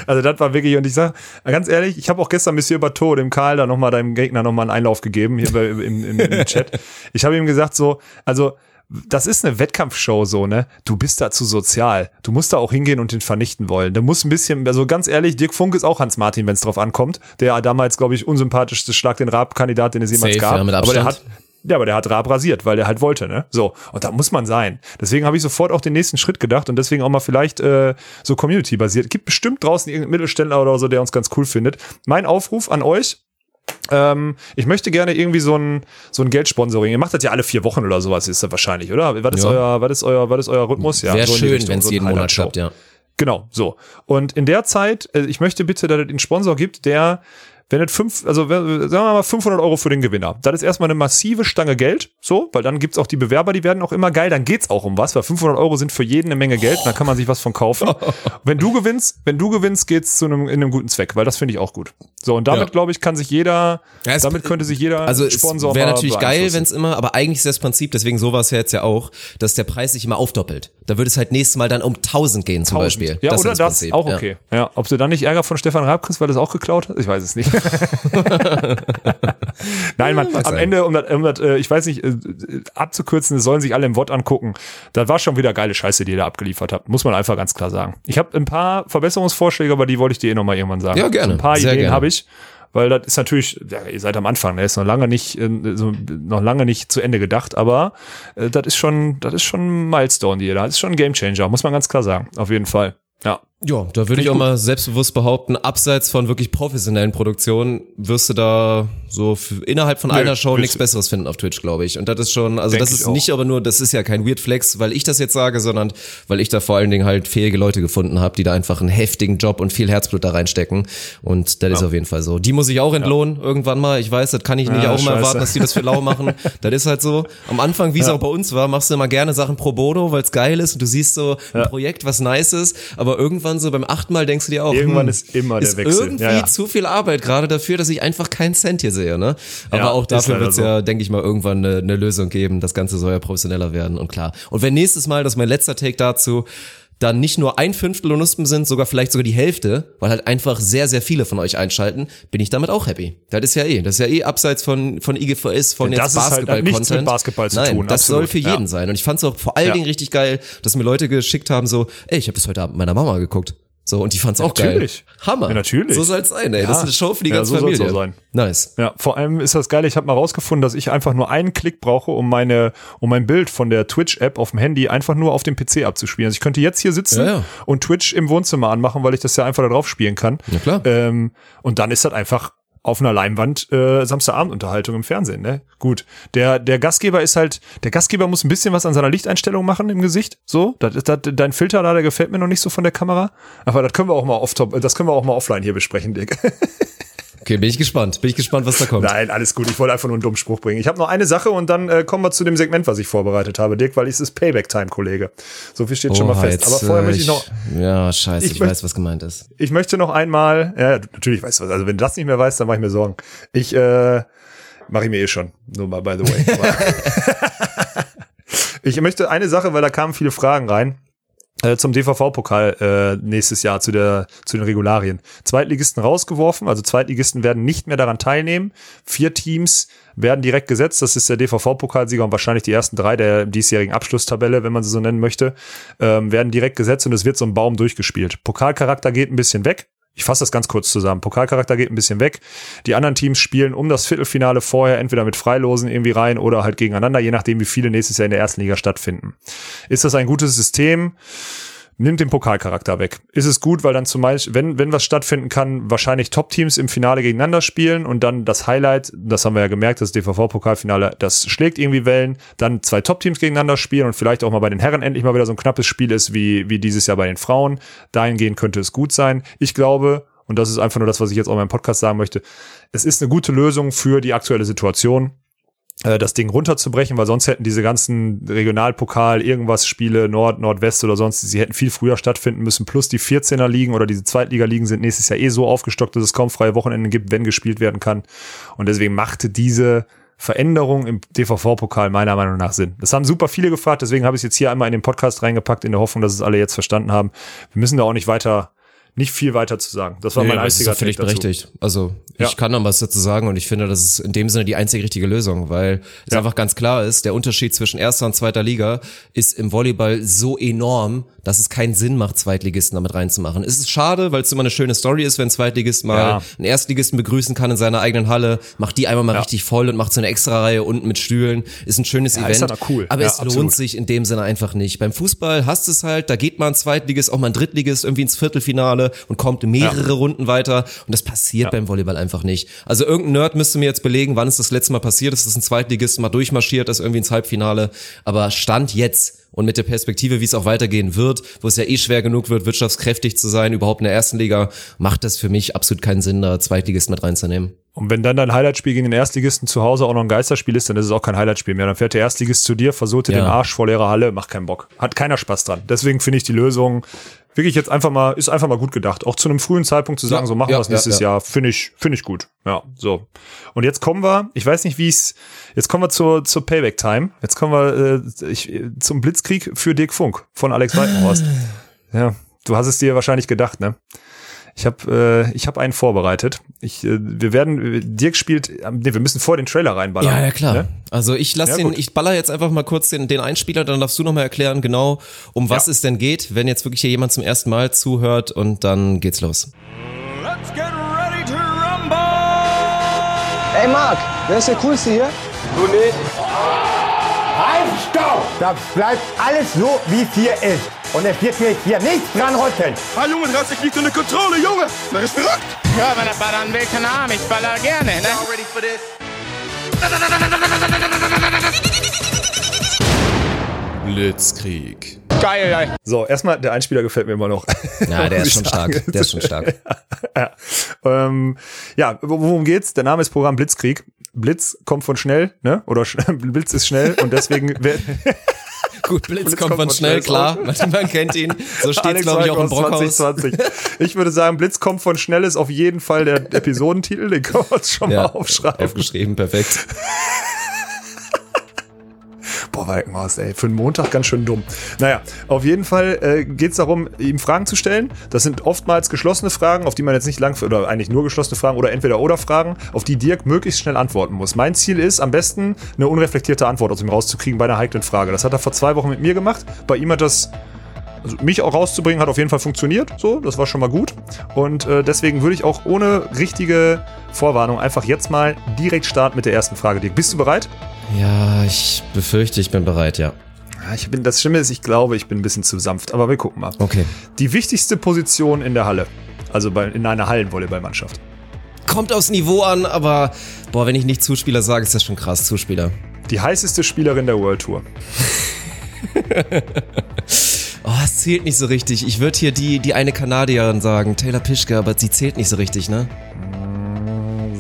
Also das war wirklich, und ich sag ganz ehrlich, ich habe auch gestern Monsieur Bateau, dem Karl, da nochmal deinem Gegner nochmal einen Einlauf gegeben, hier im, im, im Chat. Ich habe ihm gesagt so, also das ist eine Wettkampfshow so, ne? Du bist da zu sozial. Du musst da auch hingehen und den vernichten wollen. Da muss ein bisschen, also ganz ehrlich, Dirk Funk ist auch Hans Martin, wenn es drauf ankommt. Der damals, glaube ich, unsympathischste Schlag den Rab-Kandidat, den es jemals Safe, gab. ja, aber der hat ja, aber der hat Raab rasiert, weil der halt wollte, ne? So. Und da muss man sein. Deswegen habe ich sofort auch den nächsten Schritt gedacht und deswegen auch mal vielleicht äh, so Community-basiert. Gibt bestimmt draußen irgendeinen Mittelständler oder so, der uns ganz cool findet. Mein Aufruf an euch. Ähm, ich möchte gerne irgendwie so ein, so ein Geldsponsoring. Ihr macht das ja alle vier Wochen oder sowas, ist das wahrscheinlich, oder? Was ist Ja. euer, was ist euer, was ist euer Rhythmus? Ja, Wäre so schön, wenn es so jeden Monat klappt, ja. Genau, so. Und in der Zeit, äh, ich möchte bitte, dass es einen Sponsor gibt, der, wenn es fünf, also sagen wir mal 500 Euro für den Gewinner. Das ist erstmal eine massive Stange Geld, so, weil dann gibt's auch die Bewerber, die werden auch immer geil, dann geht's auch um was, weil 500 Euro sind für jeden eine Menge Geld, und da kann man sich was von kaufen. wenn du gewinnst, wenn du gewinnst, geht's zu einem, in einem guten Zweck, weil das finde ich auch gut. So, und damit, Ja. glaube ich, kann sich jeder, Ja, es- damit könnte sich jeder Also Sponsor wäre natürlich geil, beeinflussen. wenn es immer, aber eigentlich ist das Prinzip, deswegen so war es ja jetzt ja auch, dass der Preis sich immer aufdoppelt. Da würde es halt nächstes Mal dann um 1000 gehen zum 1000. Beispiel. Ja, Das oder das, Prinzip, auch ja. okay. Ja. ob du dann nicht Ärger von Stefan Raab kriegst, weil das auch geklaut hat? Ich weiß es nicht. Nein, Mann, am sein. Ende, um das, um das äh, ich weiß nicht, äh, abzukürzen, sollen sich alle im Wort angucken. Das war schon wieder geile Scheiße, die ihr da abgeliefert habt. Muss man einfach ganz klar sagen. Ich habe ein paar Verbesserungsvorschläge, aber die wollte ich dir eh noch mal irgendwann sagen. Ja, gerne. Ein paar Sehr Ideen habe ich. Weil das ist natürlich, ja, ihr seid am Anfang, ne, ist noch lange nicht, äh, so, noch lange nicht zu Ende gedacht, aber äh, das ist schon, das ist schon ein Milestone, die ihr da. Das ist schon ein Gamechanger, muss man ganz klar sagen. Auf jeden Fall. Ja. Ja, da würde ich auch mal selbstbewusst behaupten, abseits von wirklich professionellen Produktionen wirst du da so innerhalb von Nö, einer Show nichts Besseres finden auf Twitch, glaube ich. Und das ist schon, also das ist nicht aber nur, das ist ja kein Weird Flex, weil ich das jetzt sage, sondern weil ich da vor allen Dingen halt fähige Leute gefunden habe, die da einfach einen heftigen Job und viel Herzblut da reinstecken. Und das ist auf jeden Fall so. Die muss ich auch entlohnen irgendwann mal. Ich weiß, das kann ich nicht Ja, auch scheiße. erwarten, dass die das für lau machen. das ist halt so. Am Anfang, wie es auch bei uns war, machst du immer gerne Sachen pro bono, weil es geil ist und du siehst so ein Projekt, was nice ist, aber irgendwann so beim achten Mal denkst du dir auch, Irgendwann hm, ist immer der ist Wechsel. irgendwie Ja, ja. zu viel Arbeit gerade dafür, dass ich einfach keinen Cent hier sehe, ne? Aber Ja, auch dafür wird es so. ja, denke ich mal, irgendwann eine, eine Lösung geben. Das Ganze soll ja professioneller werden und klar. Und wenn nächstes Mal, das ist mein letzter Take dazu, dann nicht nur ein Fünftel Onusten sind, sogar vielleicht sogar die Hälfte, weil halt einfach sehr, sehr viele von euch einschalten, bin ich damit auch happy. Das ist ja eh, das ist ja eh abseits von, von IGVS, von Ja, jetzt halt- Basketball-Content. mit Basketball Nein, tun, das absolut, soll für ja. jeden sein. Und ich fand es auch vor allen Ja. Dingen richtig geil, dass mir Leute geschickt haben so, ey, ich habe das heute Abend meiner Mama geguckt. So, und die fand's auch natürlich. geil. Hammer. Ja, natürlich. So soll's sein, ey. Das Ja. ist eine Show für die Ja, ganze so soll's Familie. auch sein. Nice. Ja, vor allem ist das geil. Ich habe mal rausgefunden, dass ich einfach nur einen Klick brauche, um meine, um mein Bild von der Twitch-App auf dem Handy einfach nur auf dem PC abzuspielen. Also ich könnte jetzt hier sitzen Ja, ja. und Twitch im Wohnzimmer anmachen, weil ich das ja einfach da drauf spielen kann. Ja, klar. Ähm, und dann ist das einfach auf einer Leinwand äh, Samstagabendunterhaltung im Fernsehen, ne? Gut. Der der Gastgeber ist halt, der Gastgeber muss ein bisschen was an seiner Lichteinstellung machen im Gesicht, so. Das das, dein Filter da, der gefällt mir noch nicht so von der Kamera, aber das können wir auch mal off top, das können wir auch mal offline hier besprechen, Dick. Okay, bin ich gespannt. Bin ich gespannt, was da kommt. Nein, alles gut. Ich wollte einfach nur einen dummen Spruch bringen. Ich habe noch eine Sache und dann äh, kommen wir zu dem Segment, was ich vorbereitet habe, Dick, weil es ist Payback-Time, Kollege. So viel steht schon mal fest. jetzt, Aber vorher äh, möchte ich noch, Ja, scheiße, Ich ich, weiß, was gemeint ist. ich möchte noch einmal, ja, natürlich weißt du was. Also wenn du das nicht mehr weißt, dann mache ich mir Sorgen. Ich äh, mache ich mir eh schon. Nur mal by the way. Ich möchte eine Sache, weil da kamen viele Fragen rein. Äh, zum DVV-Pokal äh, nächstes Jahr zu, der, zu den Regularien. Zweitligisten rausgeworfen, also Zweitligisten werden nicht mehr daran teilnehmen. Vier Teams werden direkt gesetzt. Das ist der DVV-Pokalsieger und wahrscheinlich die ersten drei der diesjährigen Abschlusstabelle, wenn man sie so nennen möchte, ähm, werden direkt gesetzt und es wird so ein Baum durchgespielt. Pokalcharakter geht ein bisschen weg. Ich fasse das ganz kurz zusammen. Pokalcharakter geht ein bisschen weg. Die anderen Teams spielen um das Viertelfinale vorher entweder mit Freilosen irgendwie rein oder halt gegeneinander, je nachdem, wie viele nächstes Jahr in der ersten Liga stattfinden. Ist das ein gutes System? Nimmt den Pokalcharakter weg. Ist es gut, weil dann zum Beispiel, wenn, wenn was stattfinden kann, wahrscheinlich Top-Teams im Finale gegeneinander spielen und dann das Highlight, das haben wir ja gemerkt, das DVV-Pokalfinale, das schlägt irgendwie Wellen, dann zwei Top-Teams gegeneinander spielen und vielleicht auch mal bei den Herren endlich mal wieder so ein knappes Spiel ist, wie, wie dieses Jahr bei den Frauen. Dahingehend könnte es gut sein. Ich glaube, und das ist einfach nur das, was ich jetzt auch in meinem Podcast sagen möchte, es ist eine gute Lösung für die aktuelle Situation das Ding runterzubrechen, weil sonst hätten diese ganzen Regionalpokal, irgendwas Spiele, Nord, Nordwest oder sonst, sie hätten viel früher stattfinden müssen, plus die 14er Ligen oder diese Zweitliga-Ligen sind nächstes Jahr eh so aufgestockt, dass es kaum freie Wochenenden gibt, wenn gespielt werden kann. Und deswegen machte diese Veränderung im DVV-Pokal meiner Meinung nach Sinn. Das haben super viele gefragt, deswegen habe ich es jetzt hier einmal in den Podcast reingepackt, in der Hoffnung, dass es alle jetzt verstanden haben. Wir müssen da auch nicht weiter nicht viel weiter zu sagen. Das war Nee, mein das einziger ist doch völlig berechtigt. Also ich Ja. kann noch was dazu sagen und ich finde, das ist in dem Sinne die einzige richtige Lösung, weil es Ja. einfach ganz klar ist, der Unterschied zwischen erster und zweiter Liga ist im Volleyball so enorm, dass es keinen Sinn macht, Zweitligisten damit reinzumachen. Es ist schade, weil es immer eine schöne Story ist, wenn ein Zweitligist mal Ja. einen Erstligisten begrüßen kann in seiner eigenen Halle, macht die einmal mal richtig voll und macht so eine Extra-Reihe unten mit Stühlen. Ist ein schönes Event. ist cool. Aber es lohnt absolut. sich in dem Sinne einfach nicht. Beim Fußball hast du es halt, da geht mal ein Zweitligist, auch mal ein Drittligist irgendwie ins Viertelfinale und kommt mehrere Runden weiter und das passiert beim Volleyball einfach nicht. Also irgendein Nerd müsste mir jetzt belegen, wann es das letzte Mal passiert ist, dass ein Zweitligist mal durchmarschiert ist irgendwie ins Halbfinale, aber Stand jetzt und mit der Perspektive, wie es auch weitergehen wird, wo es ja eh schwer genug wird, wirtschaftskräftig zu sein, überhaupt in der ersten Liga, macht das für mich absolut keinen Sinn, da Zweitligisten mit reinzunehmen. Und wenn dann dein Highlightspiel gegen den Erstligisten zu Hause auch noch ein Geisterspiel ist, dann ist es auch kein Highlightspiel mehr. Dann fährt der Erstligist zu dir, versucht dir Ja. den Arsch vor leerer Halle, macht keinen Bock. Hat keiner Spaß dran. Deswegen finde ich die Lösung wirklich jetzt einfach mal, ist einfach mal gut gedacht. Auch zu einem frühen Zeitpunkt zu sagen, Ja, so machen ja, wir es nächstes ja, ja. Jahr, finde ich, finde ich gut. Ja, so. Und jetzt kommen wir, ich weiß nicht, wie es, jetzt kommen wir zur, zur Payback-Time. Jetzt kommen wir äh, ich, zum Blitzkrieg für Dirk Funk von Alex Weidenhorst. ja, du hast es dir wahrscheinlich gedacht, ne? Ich habe äh, ich hab einen vorbereitet. Ich, äh, wir werden, Dirk spielt, äh, nee, wir müssen vor den Trailer reinballern. Ja, ja, klar. Ne? Also ich lass Ja, den, gut. ich baller jetzt einfach mal kurz den, den Einspieler, dann darfst du nochmal erklären, genau, um was Ja. es denn geht, wenn jetzt wirklich hier jemand zum ersten Mal zuhört und dann geht's los. Let's get ready to rumble! Ey Marc, wer ist der Coolste hier? Du nicht? Halt, stopp! Das bleibt alles so, wie es hier ist. Und es wird mir hier nichts dran rütteln. Ah, Junge, dich nicht unter Kontrolle, Junge! Das ist verrückt! Ja, wenn er ballern will, keine Ahnung, ich baller gerne, ne? ready for this? Blitzkrieg. Geil, geil. So, erstmal, der Einspieler gefällt mir immer noch. Ja, der ist schon sagen. stark. Der ist schon stark. ja. Ähm, ja, worum geht's? Der Name ist Programm Blitzkrieg. Blitz kommt von schnell, ne? Oder Blitz ist schnell und deswegen Gut, Blitz, Blitz kommt von schnell, klar. Man, kennt ihn. So steht's, Alex glaube ich, auch im Brockhaus. 2020. Ich würde sagen, Blitz kommt von schnell ist auf jeden Fall der Episodentitel, den können wir uns schon Ja, mal aufschreiben. aufgeschrieben, perfekt. Boah, Walkenhorst, ey, für einen Montag ganz schön dumm. Naja, auf jeden Fall äh, geht es darum, ihm Fragen zu stellen. Das sind oftmals geschlossene Fragen, auf die man jetzt nicht lang, oder eigentlich nur geschlossene Fragen oder entweder oder Fragen, auf die Dirk möglichst schnell antworten muss. Mein Ziel ist, am besten eine unreflektierte Antwort aus ihm rauszukriegen bei einer heiklen Frage. Das hat er vor zwei Wochen mit mir gemacht. Bei ihm hat das also mich auch rauszubringen, hat auf jeden Fall funktioniert. So, das war schon mal gut. Und äh, deswegen würde ich auch ohne richtige Vorwarnung einfach jetzt mal direkt starten mit der ersten Frage. Dirk, bist du bereit? Ja, ich befürchte, ich bin bereit, ja. Ich bin, das Schlimme ist, ich glaube, ich bin ein bisschen zu sanft, aber wir gucken mal. Okay. Die wichtigste Position in der Halle, also bei, in einer Hallenvolleyballmannschaft. Kommt aufs Niveau an, aber boah, wenn ich nicht Zuspieler sage, ist das schon krass, Zuspieler. Die heißeste Spielerin der World Tour. Oh, es zählt nicht so richtig. Ich würde hier die, die eine Kanadierin sagen, Taylor Pischke, aber sie zählt nicht so richtig, ne?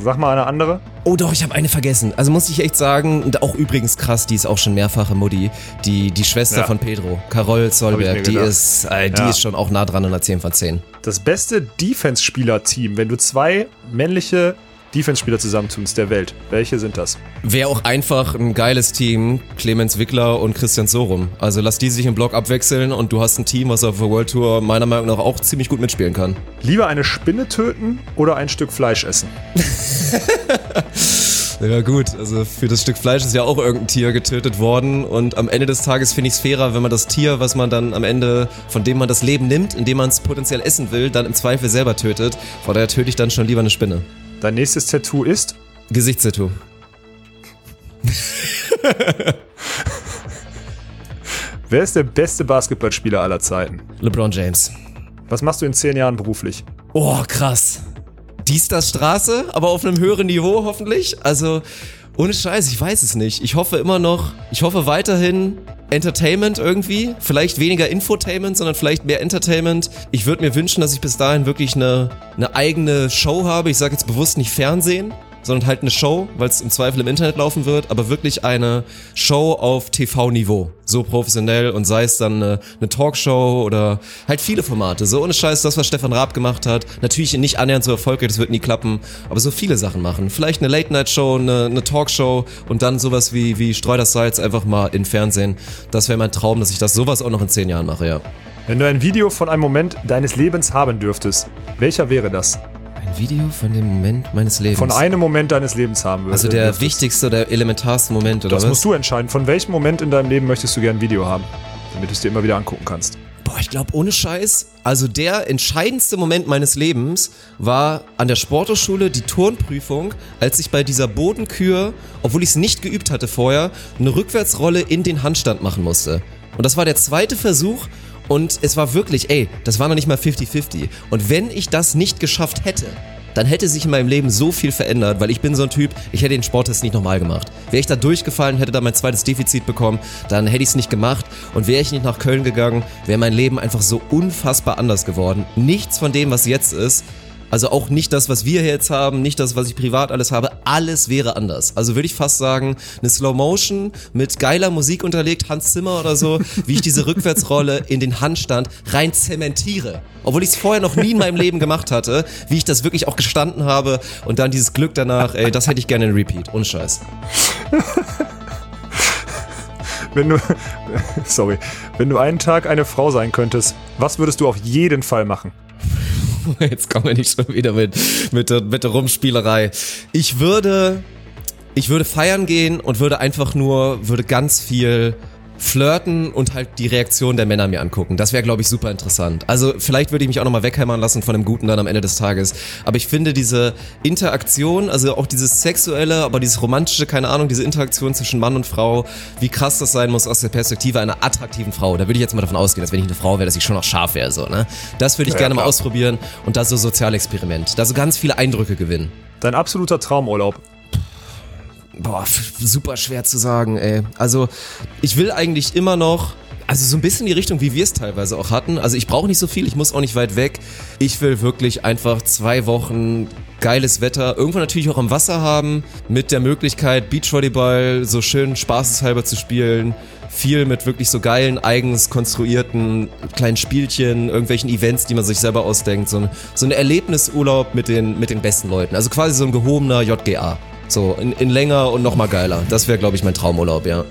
Sag mal eine andere. Oh doch, ich habe eine vergessen. Also muss ich echt sagen, und auch übrigens krass, die ist auch schon mehrfache Mutti, die, die Schwester Ja. von Pedro, Carol Zollberg, die ist, äh, die Ja. ist schon auch nah dran an der 10 von 10. Das beste Defense-Spieler-Team, wenn du zwei männliche Defense-Spieler zusammentunst der Welt, welche sind das? Wäre auch einfach ein geiles Team, Clemens Wickler und Christian Sorum. Also lass die sich im Block abwechseln und du hast ein Team, was auf der World Tour meiner Meinung nach auch ziemlich gut mitspielen kann. Lieber eine Spinne töten oder ein Stück Fleisch essen? Ja gut, also für das Stück Fleisch ist ja auch irgendein Tier getötet worden und am Ende des Tages finde ich es fairer, wenn man das Tier, was man dann am Ende, von dem man das Leben nimmt, indem man es potenziell essen will, dann im Zweifel selber tötet. Von daher töte ich dann schon lieber eine Spinne. Dein nächstes Tattoo ist? Gesichtstattoo. Wer ist der beste Basketballspieler aller Zeiten? LeBron James. Was machst du in zehn Jahren beruflich? Oh, krass. Dies, das Straße, aber auf einem höheren Niveau hoffentlich. Also, ohne Scheiß, ich weiß es nicht. Ich hoffe immer noch, ich hoffe weiterhin Entertainment irgendwie. Vielleicht weniger Infotainment, sondern vielleicht mehr Entertainment. Ich würde mir wünschen, dass ich bis dahin wirklich eine, eine eigene Show habe. Ich sage jetzt bewusst nicht Fernsehen, sondern halt eine Show, weil es im Zweifel im Internet laufen wird, aber wirklich eine Show auf TV-Niveau. So professionell und sei es dann eine, eine, Talkshow oder halt viele Formate. So ohne Scheiß, das, was Stefan Raab gemacht hat. Natürlich nicht annähernd so erfolgreich, das wird nie klappen, aber so viele Sachen machen. Vielleicht eine Late-Night-Show, eine, eine Talkshow und dann sowas wie, wie Streu das Salz einfach mal im Fernsehen. Das wäre mein Traum, dass ich das sowas auch noch in zehn Jahren mache, ja. Wenn du ein Video von einem Moment deines Lebens haben dürftest, welcher wäre das? Ein Video von dem Moment meines Lebens. Von einem Moment deines Lebens haben würdest. Also der wichtigste oder elementarste Moment, oder das was? musst du entscheiden. Von welchem Moment in deinem Leben möchtest du gerne ein Video haben? Damit du es dir immer wieder angucken kannst. Boah, ich glaube, ohne Scheiß. Also der entscheidendste Moment meines Lebens war an der Sporthochschule die Turnprüfung, als ich bei dieser Bodenkür, obwohl ich es nicht geübt hatte vorher, eine Rückwärtsrolle in den Handstand machen musste. Und das war der zweite Versuch und es war wirklich, ey, das war noch nicht mal 50-50. Und wenn ich das nicht geschafft hätte, dann hätte sich in meinem Leben so viel verändert, weil ich bin so ein Typ, ich hätte den Sporttest nicht nochmal gemacht. Wäre ich da durchgefallen, hätte da mein zweites Defizit bekommen, dann hätte ich es nicht gemacht und wäre ich nicht nach Köln gegangen, wäre mein Leben einfach so unfassbar anders geworden. Nichts von dem, was jetzt ist, also auch nicht das, was wir jetzt haben, nicht das, was ich privat alles habe, alles wäre anders. Also würde ich fast sagen, eine Slow Motion mit geiler Musik unterlegt, Hans Zimmer oder so, wie ich diese Rückwärtsrolle in den Handstand rein zementiere. Obwohl ich es vorher noch nie in meinem Leben gemacht hatte, wie ich das wirklich auch gestanden habe und dann dieses Glück danach, ey, das hätte ich gerne in Repeat, ohne Scheiß. Wenn du, sorry, wenn du einen Tag eine Frau sein könntest, was würdest du auf jeden Fall machen? Jetzt kommen wir nicht schon wieder mit, mit, der, mit der Rumspielerei. Ich würde, ich würde feiern gehen und würde einfach nur, würde ganz viel flirten und halt die Reaktion der Männer mir angucken. Das wäre, glaube ich, super interessant. Also vielleicht würde ich mich auch nochmal weghämmern lassen von dem Guten dann am Ende des Tages. Aber ich finde diese Interaktion, also auch dieses sexuelle, aber dieses romantische, keine Ahnung, diese Interaktion zwischen Mann und Frau, wie krass das sein muss aus der Perspektive einer attraktiven Frau. Da würde ich jetzt mal davon ausgehen, dass wenn ich eine Frau wäre, dass ich schon noch scharf wäre. So, ne? Das würde ich ja, gerne klar. mal ausprobieren und da so Sozialexperiment. Da so ganz viele Eindrücke gewinnen. Dein absoluter Traumurlaub. Boah, super schwer zu sagen, ey. Also, ich will eigentlich immer noch also so ein bisschen die Richtung, wie wir es teilweise auch hatten. Also ich brauche nicht so viel, ich muss auch nicht weit weg. Ich will wirklich einfach zwei Wochen geiles Wetter, irgendwo natürlich auch am Wasser haben, mit der Möglichkeit, Beachvolleyball so schön spaßeshalber zu spielen. Viel mit wirklich so geilen, eigens konstruierten kleinen Spielchen, irgendwelchen Events, die man sich selber ausdenkt. So ein, so ein Erlebnisurlaub mit den, mit den besten Leuten. Also quasi so ein gehobener JGA. So, in, in länger und nochmal geiler. Das wäre, glaube ich, mein Traumurlaub, ja.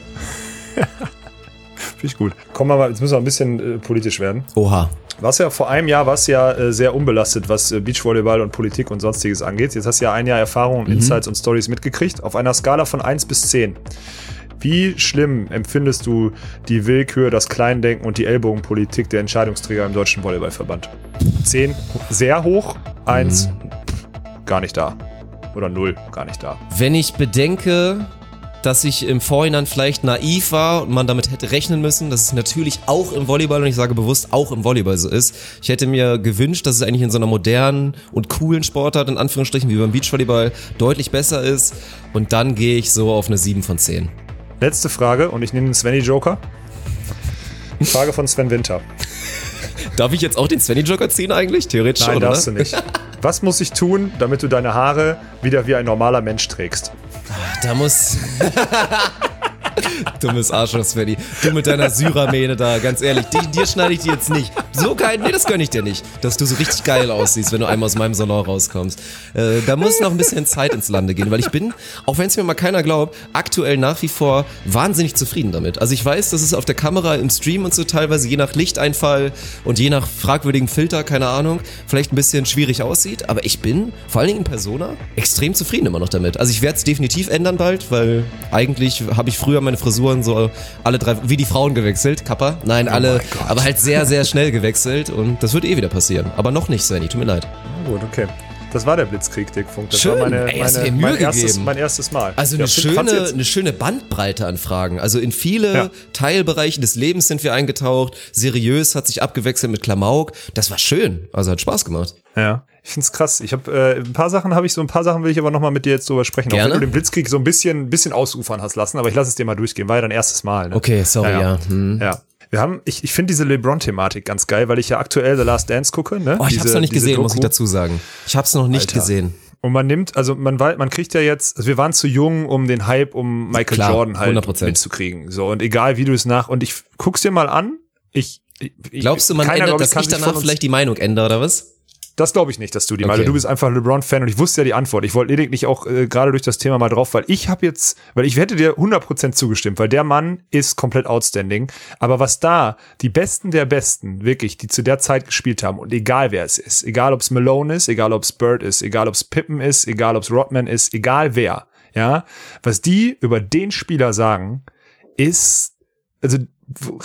Finde ich gut. Kommen wir mal, jetzt müssen wir ein bisschen äh, politisch werden. Oha. Was ja vor einem Jahr warst ja äh, sehr unbelastet, was äh, Beachvolleyball und Politik und sonstiges angeht. Jetzt hast du ja ein Jahr Erfahrung, mhm. Insights und Stories mitgekriegt. Auf einer Skala von 1 bis 10. Wie schlimm empfindest du die Willkür, das Kleindenken und die Ellbogenpolitik der Entscheidungsträger im Deutschen Volleyballverband? 10 sehr hoch, 1 mhm. gar nicht da oder null gar nicht da. Wenn ich bedenke, dass ich im Vorhinein vielleicht naiv war und man damit hätte rechnen müssen, dass es natürlich auch im Volleyball, und ich sage bewusst auch im Volleyball so ist. Ich hätte mir gewünscht, dass es eigentlich in so einer modernen und coolen Sportart, in Anführungsstrichen, wie beim Beachvolleyball, deutlich besser ist. Und dann gehe ich so auf eine 7 von 10. Letzte Frage, und ich nehme den Svenny Joker. Frage von Sven Winter. Darf ich jetzt auch den Svenny Joker ziehen eigentlich? Theoretisch Nein, schon, darfst oder? du nicht. Was muss ich tun, damit du deine Haare wieder wie ein normaler Mensch trägst? Da muss. Dummes Arschloch, Svenny. Du mit deiner Syramähne da, ganz ehrlich. Die, dir schneide ich die jetzt nicht. So geil, nee, das gönn ich dir nicht. Dass du so richtig geil aussiehst, wenn du einmal aus meinem Salon rauskommst. Äh, da muss noch ein bisschen Zeit ins Lande gehen, weil ich bin, auch wenn es mir mal keiner glaubt, aktuell nach wie vor wahnsinnig zufrieden damit. Also ich weiß, dass es auf der Kamera, im Stream und so teilweise je nach Lichteinfall und je nach fragwürdigen Filter, keine Ahnung, vielleicht ein bisschen schwierig aussieht, aber ich bin, vor allen Dingen in Persona, extrem zufrieden immer noch damit. Also ich werde es definitiv ändern bald, weil eigentlich habe ich früher meine Frisuren so alle drei, wie die Frauen gewechselt, Kappa. Nein, alle, aber halt sehr, sehr schnell gewechselt und das wird eh wieder passieren. Aber noch nicht, Svenny, tut mir leid. Gut, okay. Das war der Blitzkrieg, Dick Funk. Das Schön. war meine, Ey, meine, Mühe mein, erstes, mein erstes Mal. Also eine, Ja, fand's schöne, eine schöne Bandbreite an Fragen. Also in viele Ja. Teilbereiche des Lebens sind wir eingetaucht. Seriös hat sich abgewechselt mit Klamauk. Das war schön. Also hat Spaß gemacht. Ja, ich find's krass. Ich habe äh, ein paar Sachen habe ich so ein paar Sachen will ich aber noch mal mit dir jetzt drüber sprechen. Auch Gerne. wenn du den Blitzkrieg so ein bisschen bisschen ausufern hast lassen, aber ich lasse es dir mal durchgehen. War ja dein erstes Mal. Ne? Okay, sorry, ja. Hm. Ja. Wir haben, ich, ich finde diese LeBron-Thematik ganz geil, weil ich ja aktuell The Last Dance gucke. Ne? Oh, ich diese, hab's noch nicht gesehen, muss ich Doku. dazu sagen. Ich hab's noch nicht Alter. gesehen. Und man nimmt, also man man kriegt ja jetzt, also wir waren zu jung, um den Hype um Michael Klar, Jordan halt 100%. mitzukriegen. So, und egal wie du es nach, und ich guck's dir mal an. Ich, ich Glaubst du, man keiner, ändert, glaub dass ich danach vielleicht die Meinung ändere, oder was? Das glaube ich nicht, dass du die Okay. Meinung. Du bist einfach LeBron-Fan und ich wusste ja die Antwort. Ich wollte lediglich auch äh, gerade durch das Thema mal drauf, weil ich habe jetzt, weil ich hätte dir 100% zugestimmt, weil der Mann ist komplett outstanding. Aber was da die Besten der Besten, wirklich, die zu der Zeit gespielt haben und egal wer es ist, egal ob es Malone ist, egal ob es Bird ist, egal ob es Pippen ist, egal ob es Rodman ist, egal wer, ja, was die über den Spieler sagen, ist, also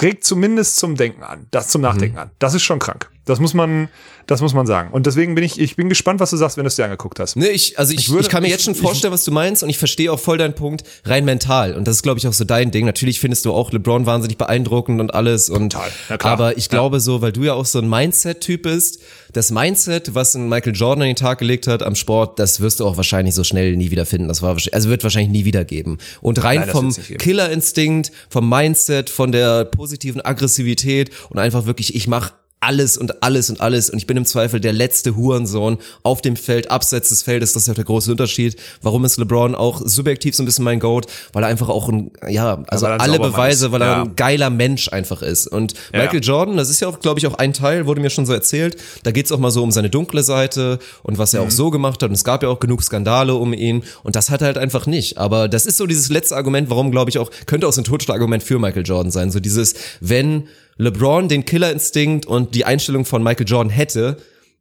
regt zumindest zum Denken an, das zum Nachdenken Mhm. an. Das ist schon krank. Das muss man, das muss man sagen. Und deswegen bin ich, ich bin gespannt, was du sagst, wenn du es dir angeguckt hast. Nee, ich, also ich, Ich ich, würde- kann mir ich- jetzt schon ich- vorstellen, was du meinst und ich verstehe auch voll deinen Punkt rein mental und das ist glaube ich auch so dein Ding. Natürlich findest du auch LeBron wahnsinnig beeindruckend und alles und Total, ja aber ich glaube so, weil du ja auch so ein Mindset Typ bist, das Mindset, was ein Michael Jordan an den Tag gelegt hat am Sport, das wirst du auch wahrscheinlich so schnell nie wieder finden. Das war also wird wahrscheinlich nie wieder geben. Und rein Nein, vom. Killerinstinkt, vom Mindset, von der positiven Aggressivität und einfach wirklich ich mach alles und alles und alles und ich bin im Zweifel der letzte Hurensohn auf dem Feld, abseits des Feldes, das ist ja der große Unterschied. Warum ist LeBron auch subjektiv so ein bisschen mein Goat? Weil er einfach auch ein, ja, also ein alle Beweise, ist. weil er Ja. ein geiler Mensch einfach ist. Und Ja. Michael Jordan, das ist ja auch, glaube ich, auch ein Teil, wurde mir schon so erzählt, da geht's auch mal so um seine dunkle Seite und was Mhm. er auch so gemacht hat und es gab ja auch genug Skandale um ihn und das hat er halt einfach nicht. Aber das ist so dieses letzte Argument, warum, glaube ich, auch, könnte auch so ein Totschlagargument für Michael Jordan sein. So dieses, wenn LeBron den Killerinstinkt und die Einstellung von Michael Jordan hätte,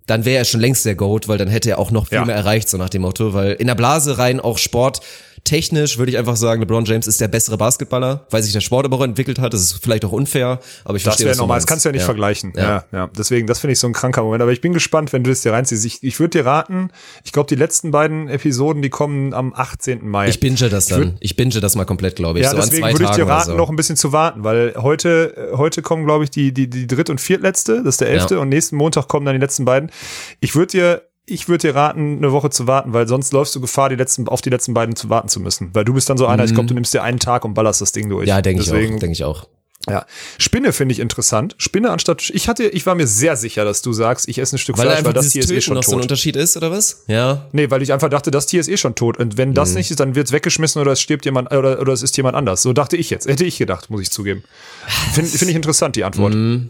dann wäre er schon längst der GOAT, weil dann hätte er auch noch viel Ja. mehr erreicht, so nach dem Motto, weil in der Blase rein auch Sport technisch würde ich einfach sagen, LeBron James ist der bessere Basketballer, weil sich der Sport aber auch entwickelt hat. Das ist vielleicht auch unfair, aber ich Das verstehe du normal, das kannst du ja nicht vergleichen. Ja. Ja. ja, Deswegen, das finde ich so ein kranker Moment. Aber ich bin gespannt, wenn du das dir reinziehst. Ich, ich würde dir raten, ich glaube, die letzten beiden Episoden, die kommen am 18. Mai. Ich binge das dann. Ich binge das mal komplett, glaube ich. ja, so deswegen würde ich dir raten, so. noch ein bisschen zu warten, weil heute, äh, heute kommen, glaube ich, die, die, die dritt- und viertletzte, das ist der elfte, Ja. und nächsten Montag kommen dann die letzten beiden. Ich würde dir, ich würde dir raten, eine Woche zu warten, weil sonst läufst du Gefahr, die letzten, auf die letzten beiden zu warten zu müssen. Weil du bist dann so einer, ich glaube, du nimmst dir einen Tag und ballerst das Ding durch. Mhm. Ja, denke ich auch. Denke ich auch. Ja. Spinne finde ich interessant. Spinne anstatt, ich hatte, ich war mir sehr sicher, dass du sagst, ich esse ein Stück Weil Fleisch, weil das Tier ist eh schon noch so ein tot. Unterschied ist, oder was? Ja. Nee, weil ich einfach dachte, das Tier ist eh schon tot. Und wenn Mhm. das nicht ist, dann wird es weggeschmissen oder es stirbt jemand oder, oder es ist jemand anders. So dachte ich jetzt. Hätte ich gedacht, muss ich zugeben. Finde find ich interessant, die Antwort. Mhm.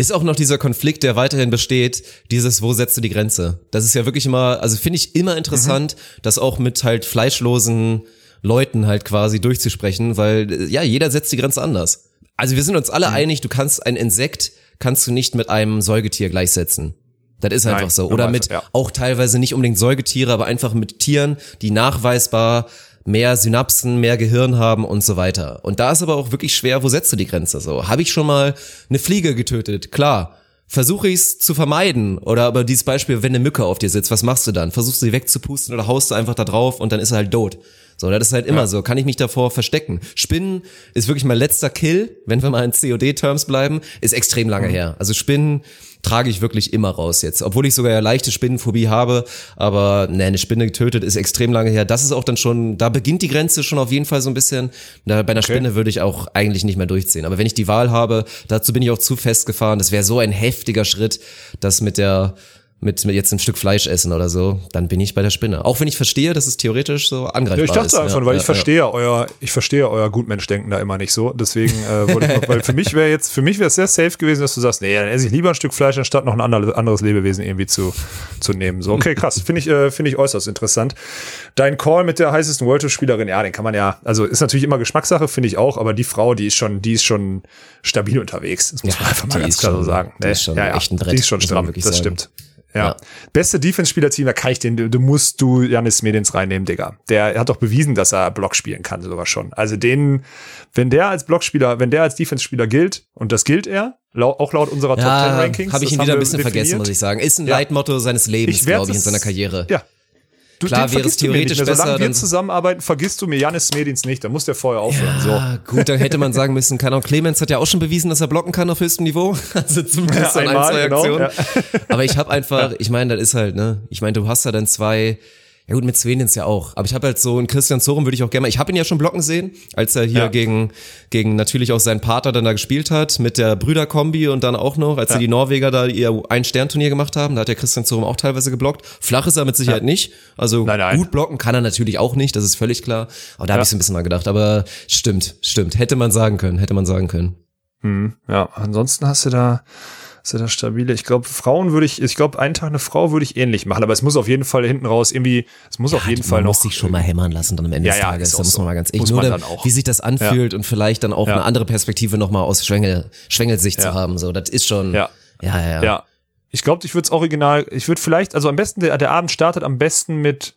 Ist auch noch dieser Konflikt, der weiterhin besteht, dieses, wo setzt du die Grenze? Das ist ja wirklich immer, also finde ich immer interessant, Mhm. das auch mit halt fleischlosen Leuten halt quasi durchzusprechen, weil äh, ja, jeder setzt die Grenze anders. Also wir sind uns Mhm. alle einig, du kannst ein Insekt, kannst du nicht mit einem Säugetier gleichsetzen. Das ist einfach Nein, so. Oder mit ja. auch teilweise nicht unbedingt Säugetiere, aber einfach mit Tieren, die nachweisbar mehr Synapsen, mehr Gehirn haben und so weiter. Und da ist aber auch wirklich schwer, wo setzt du die Grenze so? Habe ich schon mal eine Fliege getötet? Klar. Versuche ich es zu vermeiden oder aber dieses Beispiel, wenn eine Mücke auf dir sitzt, was machst du dann? Versuchst du sie wegzupusten oder haust du einfach da drauf und dann ist er halt tot. So, das ist halt immer so. Kann ich mich davor verstecken? Spinnen ist wirklich mein letzter Kill, wenn wir mal in COD-Terms bleiben, ist extrem lange her. Also Spinnen trage ich wirklich immer raus jetzt. Obwohl ich sogar ja leichte Spinnenphobie habe, aber ne, eine Spinne getötet ist extrem lange her. Das ist auch dann schon, da beginnt die Grenze schon auf jeden Fall so ein bisschen. Da, bei einer Spinne würde ich auch eigentlich nicht mehr durchziehen. Aber wenn ich die Wahl habe, dazu bin ich auch zu festgefahren. Das wäre so ein heftiger Schritt, das mit der mit, mit jetzt ein Stück Fleisch essen oder so, dann bin ich bei der Spinne. Auch wenn ich verstehe, dass es theoretisch so angreifbar Ja, ich dachte ist. einfach, ja, weil ja, ich verstehe euer, ich verstehe euer Gutmenschdenken da immer nicht so. Deswegen äh, wollte ich weil für mich wäre jetzt, für mich wäre es sehr safe gewesen, dass du sagst, nee, dann esse ich lieber ein Stück Fleisch, anstatt noch ein anderes, Lebewesen irgendwie zu, zu nehmen. So, okay, krass. Finde ich, äh, finde ich äußerst interessant. Dein Call mit der heißesten World Tour Spielerin, ja, den kann man ja, also ist natürlich immer Geschmackssache, finde ich auch, aber die Frau, die ist schon, die ist schon stabil unterwegs. Das muss Ja, man einfach mal ganz ist klar so sagen. die Ne? ist schon ja, ja, echt ein Brett, Die ist schon stramm, das sagen. stimmt. Ja. Ja. Beste Defense-Spieler-Team, da kann ich den, du, musst du Janis Medins reinnehmen, Digga. Der hat doch bewiesen, dass er Block spielen kann, sogar schon. Also den, wenn der als Blockspieler, wenn der als Defense-Spieler gilt, und das gilt er, auch laut unserer Top 10 Ja, Rankings. habe ich ihn wieder ein bisschen vergessen, muss ich sagen. Ist ein Ja. Leitmotto seines Lebens, glaube ich, in seiner Karriere. Ja. Du, Klar wäre es theoretisch besser, Solange wir zusammenarbeiten, vergisst du mir Janis Medins nicht. Dann muss der vorher aufhören. So. Ah, gut, dann hätte man sagen müssen, keine Ahnung, Clemens hat ja auch schon bewiesen, dass er blocken kann auf höchstem Niveau. Also zumindest Ja, an ein, einmal, zwei genau, Aktionen. ja. Aber ich habe einfach, ich meine, das ist halt, ne, ich meine, du hast da dann zwei, ja gut, mit Svenins ja auch. Aber ich habe halt so einen Christian Zorum würde ich auch gerne mal, ich habe ihn ja schon blocken sehen, als er hier Ja. gegen, gegen natürlich auch seinen Pater dann da gespielt hat, mit der Brüderkombi und dann auch noch, als Ja. sie die Norweger da ihr Ein-Stern-Turnier gemacht haben, da hat der Christian Zorum auch teilweise geblockt. Flach ist er mit Sicherheit nicht. Also Nein, nein. gut blocken kann er natürlich auch nicht, das ist völlig klar. Aber da habe Ja. ich so ein bisschen mal gedacht. Aber stimmt, stimmt. Hätte man sagen können, hätte man sagen können. Hm, ja, ansonsten hast du da, du da stabile. Ich glaube, Frauen würde ich, ich glaube, einen Tag eine Frau würde ich ähnlich machen, aber es muss auf jeden Fall hinten raus irgendwie, es muss auf jeden Fall man noch. muss sich schon mal hämmern lassen dann am Ende Ja, des ja, Tages. ist Da muss so. man mal ganz ehrlich, nur man da, dann auch. wie sich das anfühlt und vielleicht dann auch Ja. eine andere Perspektive nochmal aus Schwengel, Schwengelsicht Ja. zu haben. So, das ist schon, Ja. ja, ja. ja. Ja. Ich glaube, ich würde es original, ich würde vielleicht, also am besten, der, der Abend startet am besten mit,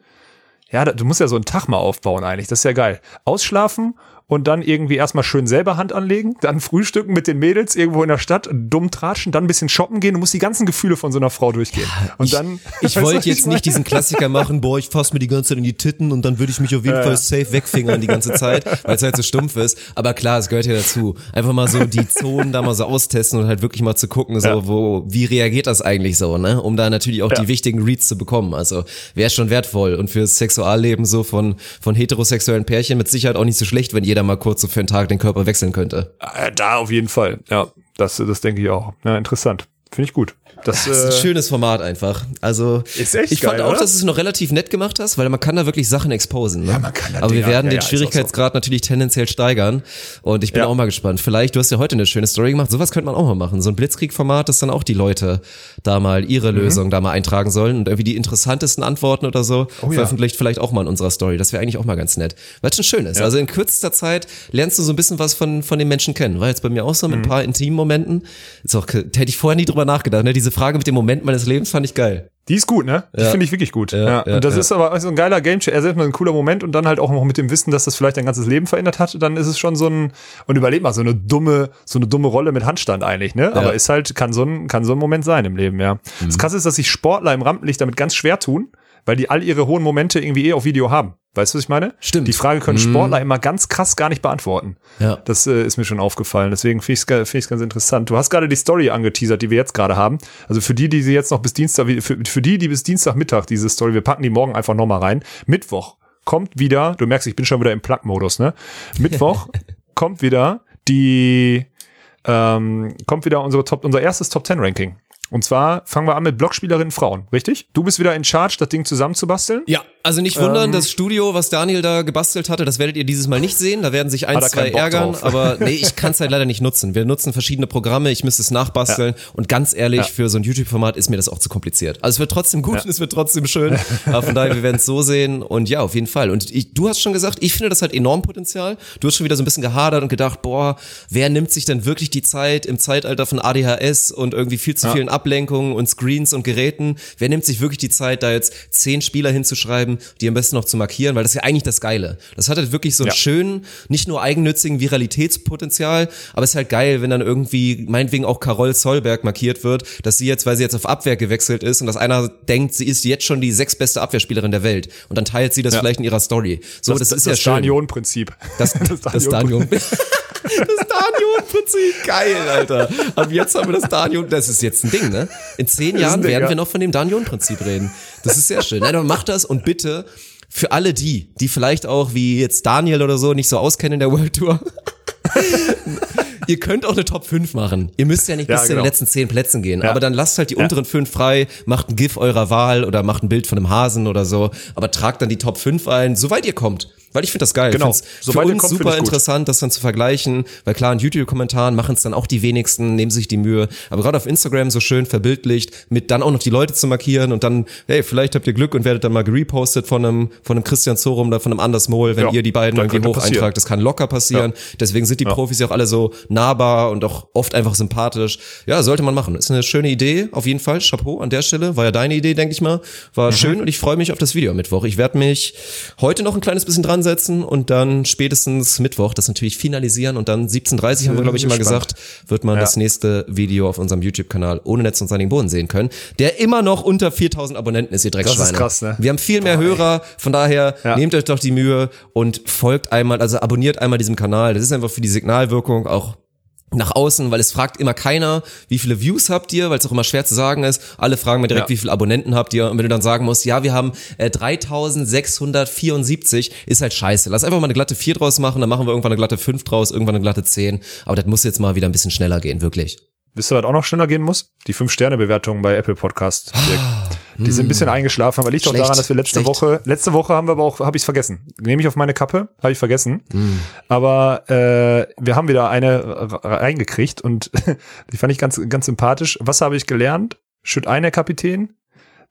ja, da, du musst ja so einen Tag mal aufbauen eigentlich, das ist ja geil. Ausschlafen und dann irgendwie erstmal schön selber Hand anlegen, dann frühstücken mit den Mädels irgendwo in der Stadt, dumm tratschen, dann ein bisschen shoppen gehen, du musst die ganzen Gefühle von so einer Frau durchgehen. und ich, dann. ich wollte jetzt meine? nicht diesen Klassiker machen, boah, ich fass mir die ganze Zeit in die Titten und dann würde ich mich auf jeden Ja, Fall ja. safe wegfingern die ganze Zeit, weil es halt so stumpf ist. Aber klar, es gehört ja dazu. Einfach mal so die Zonen da mal so austesten und halt wirklich mal zu gucken, so, Ja. wo, wie reagiert das eigentlich so, ne? Um da natürlich auch Ja. die wichtigen Reads zu bekommen. Also wäre schon wertvoll und fürs Sexualleben so von, von heterosexuellen Pärchen mit Sicherheit auch nicht so schlecht, wenn jeder mal kurz so für einen Tag den Körper wechseln könnte. Äh, Da auf jeden Fall. Ja, das, das denke ich auch. Ja, interessant. Finde ich gut. Das, Das ist ein äh, schönes Format einfach. Also Ist echt ich fand geil, auch, oder? dass du es noch relativ nett gemacht hast, weil man kann da wirklich Sachen exposen. Ne? Ja, man kann da Aber wir werden ja, den ja, auch Schwierigkeitsgrad natürlich tendenziell steigern. Und ich bin Ja. auch mal gespannt. Vielleicht, du hast ja heute eine schöne Story gemacht. Sowas könnte man auch mal machen. So ein Blitzkrieg-Format, dass dann auch die Leute da mal Mhm. ihre Lösung da mal eintragen sollen und irgendwie die interessantesten Antworten oder so Oh veröffentlicht vielleicht auch mal in unserer Story. Das wäre eigentlich auch mal ganz nett. Weil es schon schön ist. Also in kürzester Zeit lernst du so ein bisschen was von, von den Menschen kennen. War jetzt bei mir auch so mit Mhm. ein paar intimen Momenten. Ist auch, hätte ich vorher nie drüber nachgedacht. Ne? Diese Frage mit dem Moment meines Lebens fand ich geil. Die ist gut, ne? Die Ja. finde ich wirklich gut. Ja, Ja, und das ist aber so ein geiler Game Changer. Selbst mal ein cooler Moment und dann halt auch noch mit dem Wissen, dass das vielleicht dein ganzes Leben verändert hat, dann ist es schon so ein, und überleg mal, so eine dumme, so eine dumme Rolle mit Handstand eigentlich, ne? Aber ist halt, kann so ein, kann so ein Moment sein im Leben, ja. Mhm. Das krasse ist, dass sich Sportler im Rampenlicht damit ganz schwer tun, weil die all ihre hohen Momente irgendwie eh auf Video haben. Weißt du, was ich meine? Stimmt. Die Frage können Mhm. Sportler immer ganz krass gar nicht beantworten. Ja. Das äh, ist mir schon aufgefallen. Deswegen finde ich es find ganz interessant. Du hast gerade die Story angeteasert, die wir jetzt gerade haben. Also für die, die sie jetzt noch bis Dienstag, für, für die, die bis Dienstagmittag diese Story, wir packen die morgen einfach nochmal rein. Mittwoch kommt wieder, du merkst, ich bin schon wieder im Plug-Modus, ne? Mittwoch kommt wieder die, ähm, kommt wieder unsere Top, unser erstes Top 10 Ranking. Und zwar fangen wir an mit Blockspielerinnen Frauen, richtig? Du bist wieder in Charge, das Ding zusammenzubasteln. Ja, also nicht wundern, Ähm, das Studio, was Daniel da gebastelt hatte, das werdet ihr dieses Mal nicht sehen. Da werden sich ein, zwei ärgern, drauf. aber nee, ich kann es halt leider nicht nutzen. Wir nutzen verschiedene Programme, ich müsste es nachbasteln und ganz ehrlich, Ja. für so ein YouTube-Format ist mir das auch zu kompliziert. Also es wird trotzdem gut Ja. und es wird trotzdem schön, aber von daher, wir werden es so sehen und ja, auf jeden Fall. Und ich, du hast schon gesagt, ich finde das hat enorm Potenzial. Du hast schon wieder so ein bisschen gehadert und gedacht, boah, wer nimmt sich denn wirklich die Zeit im Zeitalter von ADHS und irgendwie viel zu Ja. vielen Ablenkungen und Screens und Geräten, wer nimmt sich wirklich die Zeit, da jetzt zehn Spieler hinzuschreiben, die am besten noch zu markieren, weil das ist ja eigentlich das Geile. Das hat halt wirklich so einen Ja. schönen, nicht nur eigennützigen Viralitätspotenzial, aber es ist halt geil, wenn dann irgendwie meinetwegen auch Carol Solberg markiert wird, dass sie jetzt, weil sie jetzt auf Abwehr gewechselt ist und dass einer denkt, sie ist jetzt schon die sechstbeste Abwehrspielerin der Welt und dann teilt sie das Ja. vielleicht in ihrer Story. So, das, ist ja schön. Danion-Prinzip. Das, das, Danion. Das Danion-Prinzip, geil, Alter. Ab jetzt haben wir das Danion, das ist jetzt ein Ding, ne? In zehn Jahren werden wir noch von dem Danion-Prinzip reden. Das ist sehr schön. Nein, aber mach das und bitte für alle die, die vielleicht auch wie jetzt Daniel oder so nicht so auskennen in der World Tour. Ihr könnt auch eine Top 5 machen. Ihr müsst ja nicht Ja, bis zu genau. den letzten 10 Plätzen gehen. Ja. Aber dann lasst halt die Ja. unteren 5 frei, macht ein GIF eurer Wahl oder macht ein Bild von einem Hasen oder so. Aber tragt dann die Top 5 ein, soweit ihr kommt. Weil ich finde das geil. Genau. Ich find's Soweit für uns kommt, super interessant, das dann zu vergleichen. Weil klar, in YouTube-Kommentaren machen es dann auch die wenigsten, nehmen sich die Mühe. Aber gerade auf Instagram so schön verbildlicht, mit dann auch noch die Leute zu markieren und dann, hey, vielleicht habt ihr Glück und werdet dann mal gerepostet von einem, von einem Christian Zorum oder von einem Anders Mohl, wenn Ja, ihr die beiden irgendwie hoch passieren. eintragt. Das kann locker passieren. Deswegen sind die Profis ja auch alle so nahbar und auch oft einfach sympathisch. Ja, sollte man machen. Ist eine schöne Idee, auf jeden Fall. Chapeau an der Stelle. War ja deine Idee, denke ich mal. War schön und ich freue mich auf das Video am Mittwoch. Ich werde mich heute noch ein kleines bisschen dran setzen und dann spätestens Mittwoch das natürlich finalisieren und dann 17.30 haben wir, glaube ich, immer gesagt, wird man Ja. das nächste Video auf unserem YouTube-Kanal ohne Netz und seinigen Boden sehen können, der immer noch unter 4000 Abonnenten ist, ihr Dreckschweine. krass, ne? Wir haben viel mehr Hörer, von daher Ja. nehmt euch doch die Mühe und folgt einmal, also abonniert einmal diesem Kanal. Das ist einfach für die Signalwirkung auch nach außen, weil es fragt immer keiner, wie viele Views habt ihr, weil es auch immer schwer zu sagen ist. Alle fragen mir direkt, Ja. wie viele Abonnenten habt ihr. Und wenn du dann sagen musst, ja, wir haben äh, 3674, ist halt scheiße. Lass einfach mal eine glatte 4 draus machen, dann machen wir irgendwann eine glatte 5 draus, irgendwann eine glatte 10. Aber das muss jetzt mal wieder ein bisschen schneller gehen, wirklich. Wisst ihr, was auch noch schneller gehen muss? Die 5-Sterne-Bewertungen bei Apple Podcast. Die sind ein bisschen eingeschlafen, aber liegt doch daran, dass wir letzte schlecht. Woche, letzte Woche haben wir aber auch, habe ich vergessen. Nehme ich auf meine Kappe, habe ich vergessen. Aber äh, wir haben wieder eine reingekriegt und die fand ich ganz, ganz sympathisch. Was habe ich gelernt? Schütt ein, Herr Kapitän.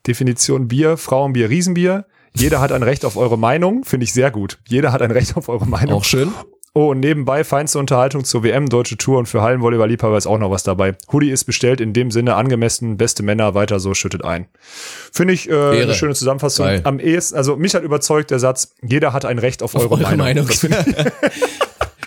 Definition Bier, Frauenbier, Riesenbier. Jeder hat ein Recht auf eure Meinung, finde ich sehr gut. Jeder hat ein Recht auf eure Meinung. Auch schön. Oh, und nebenbei feinste Unterhaltung zur WM, deutsche Tour und für Hallenvolleyball-Liebhaber ist auch noch was dabei. Hoodie ist bestellt, in dem Sinne angemessen, beste Männer, weiter so, schüttet ein. Finde ich äh, Ehre. eine schöne Zusammenfassung. Geil. Am ehesten, also mich hat überzeugt der Satz, jeder hat ein Recht auf, eure, Eure Meinung. Meinung. Das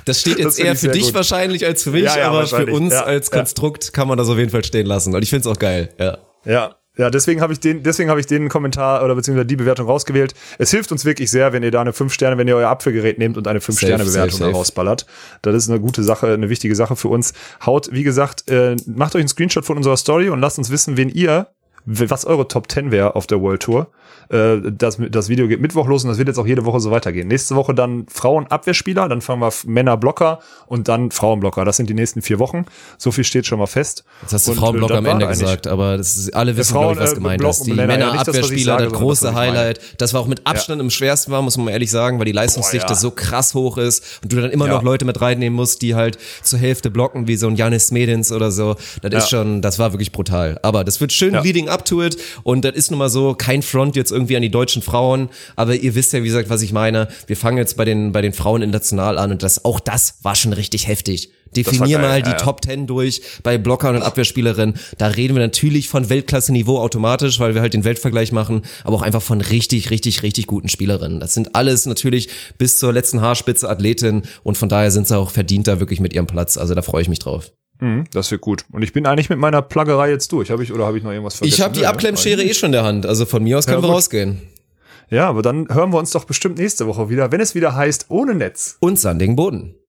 Das steht Das jetzt find eher für dich gut. wahrscheinlich als für mich, Ja, ja, aber für uns Ja, als. Konstrukt kann man das auf jeden Fall stehen lassen. Und ich finde es auch geil. Ja. Ja. Ja, deswegen habe ich den, deswegen habe ich den Kommentar oder beziehungsweise die Bewertung rausgewählt. Es hilft uns wirklich sehr, wenn ihr da eine 5 Sterne, wenn ihr euer Apfelgerät nehmt und eine 5 Safe, Sterne Bewertung safe, safe. rausballert. Das ist eine gute Sache, eine wichtige Sache für uns. Haut, wie gesagt, äh, macht euch einen Screenshot von unserer Story und lasst uns wissen, wen ihr, was eure Top 10 wäre auf der World Tour. Äh, das, das Video geht Mittwoch los und das wird jetzt auch jede Woche so weitergehen. Nächste Woche dann Frauen-Abwehrspieler, dann fangen wir Männer-Blocker und dann Frauenblocker. Das sind die nächsten vier Wochen. So viel steht schon mal fest. Jetzt hast du Und, äh, Frauenblocker das am Ende gesagt, aber das ist, alle wissen, Frauen, glaube ich, was äh, gemeint Block ist. Die ja, das, Männerabwehrspieler, sondern das, große meine. Highlight. Das war auch mit Abstand am schwersten war, muss man ehrlich sagen, weil die Leistungsdichte Boah, ja. so krass hoch ist und du dann immer Ja. noch Leute mit reinnehmen musst, die halt zur Hälfte blocken, wie so ein Janis Medins oder so. Das ist Ja. schon, das war wirklich brutal. Aber das wird schön Ja. leading up to it und das ist nun mal so, kein Front jetzt irgendwie an die deutschen Frauen, aber ihr wisst ja, wie gesagt, was ich meine. Wir fangen jetzt bei den, bei den Frauen international an und das, auch das war schon richtig heftig. Definier mal ja, die ja. Top 10 durch bei Blockern und Abwehrspielerinnen. Da reden wir natürlich von Weltklasse-Niveau automatisch, weil wir halt den Weltvergleich machen, aber auch einfach von richtig, richtig, richtig guten Spielerinnen. Das sind alles natürlich bis zur letzten Haarspitze Athletinnen und von daher sind sie auch verdient da wirklich mit ihrem Platz. Also da freue ich mich drauf. Mhm, das wird gut. Und ich bin eigentlich mit meiner Plaggerei jetzt durch. Habe ich oder habe ich noch irgendwas vergessen? Ich habe die? Abklemmschere eh schon in der Hand. Also von mir aus können wir gut. rausgehen. Ja, aber dann hören wir uns doch bestimmt nächste Woche wieder, wenn es wieder heißt ohne Netz. Und sandigen Boden.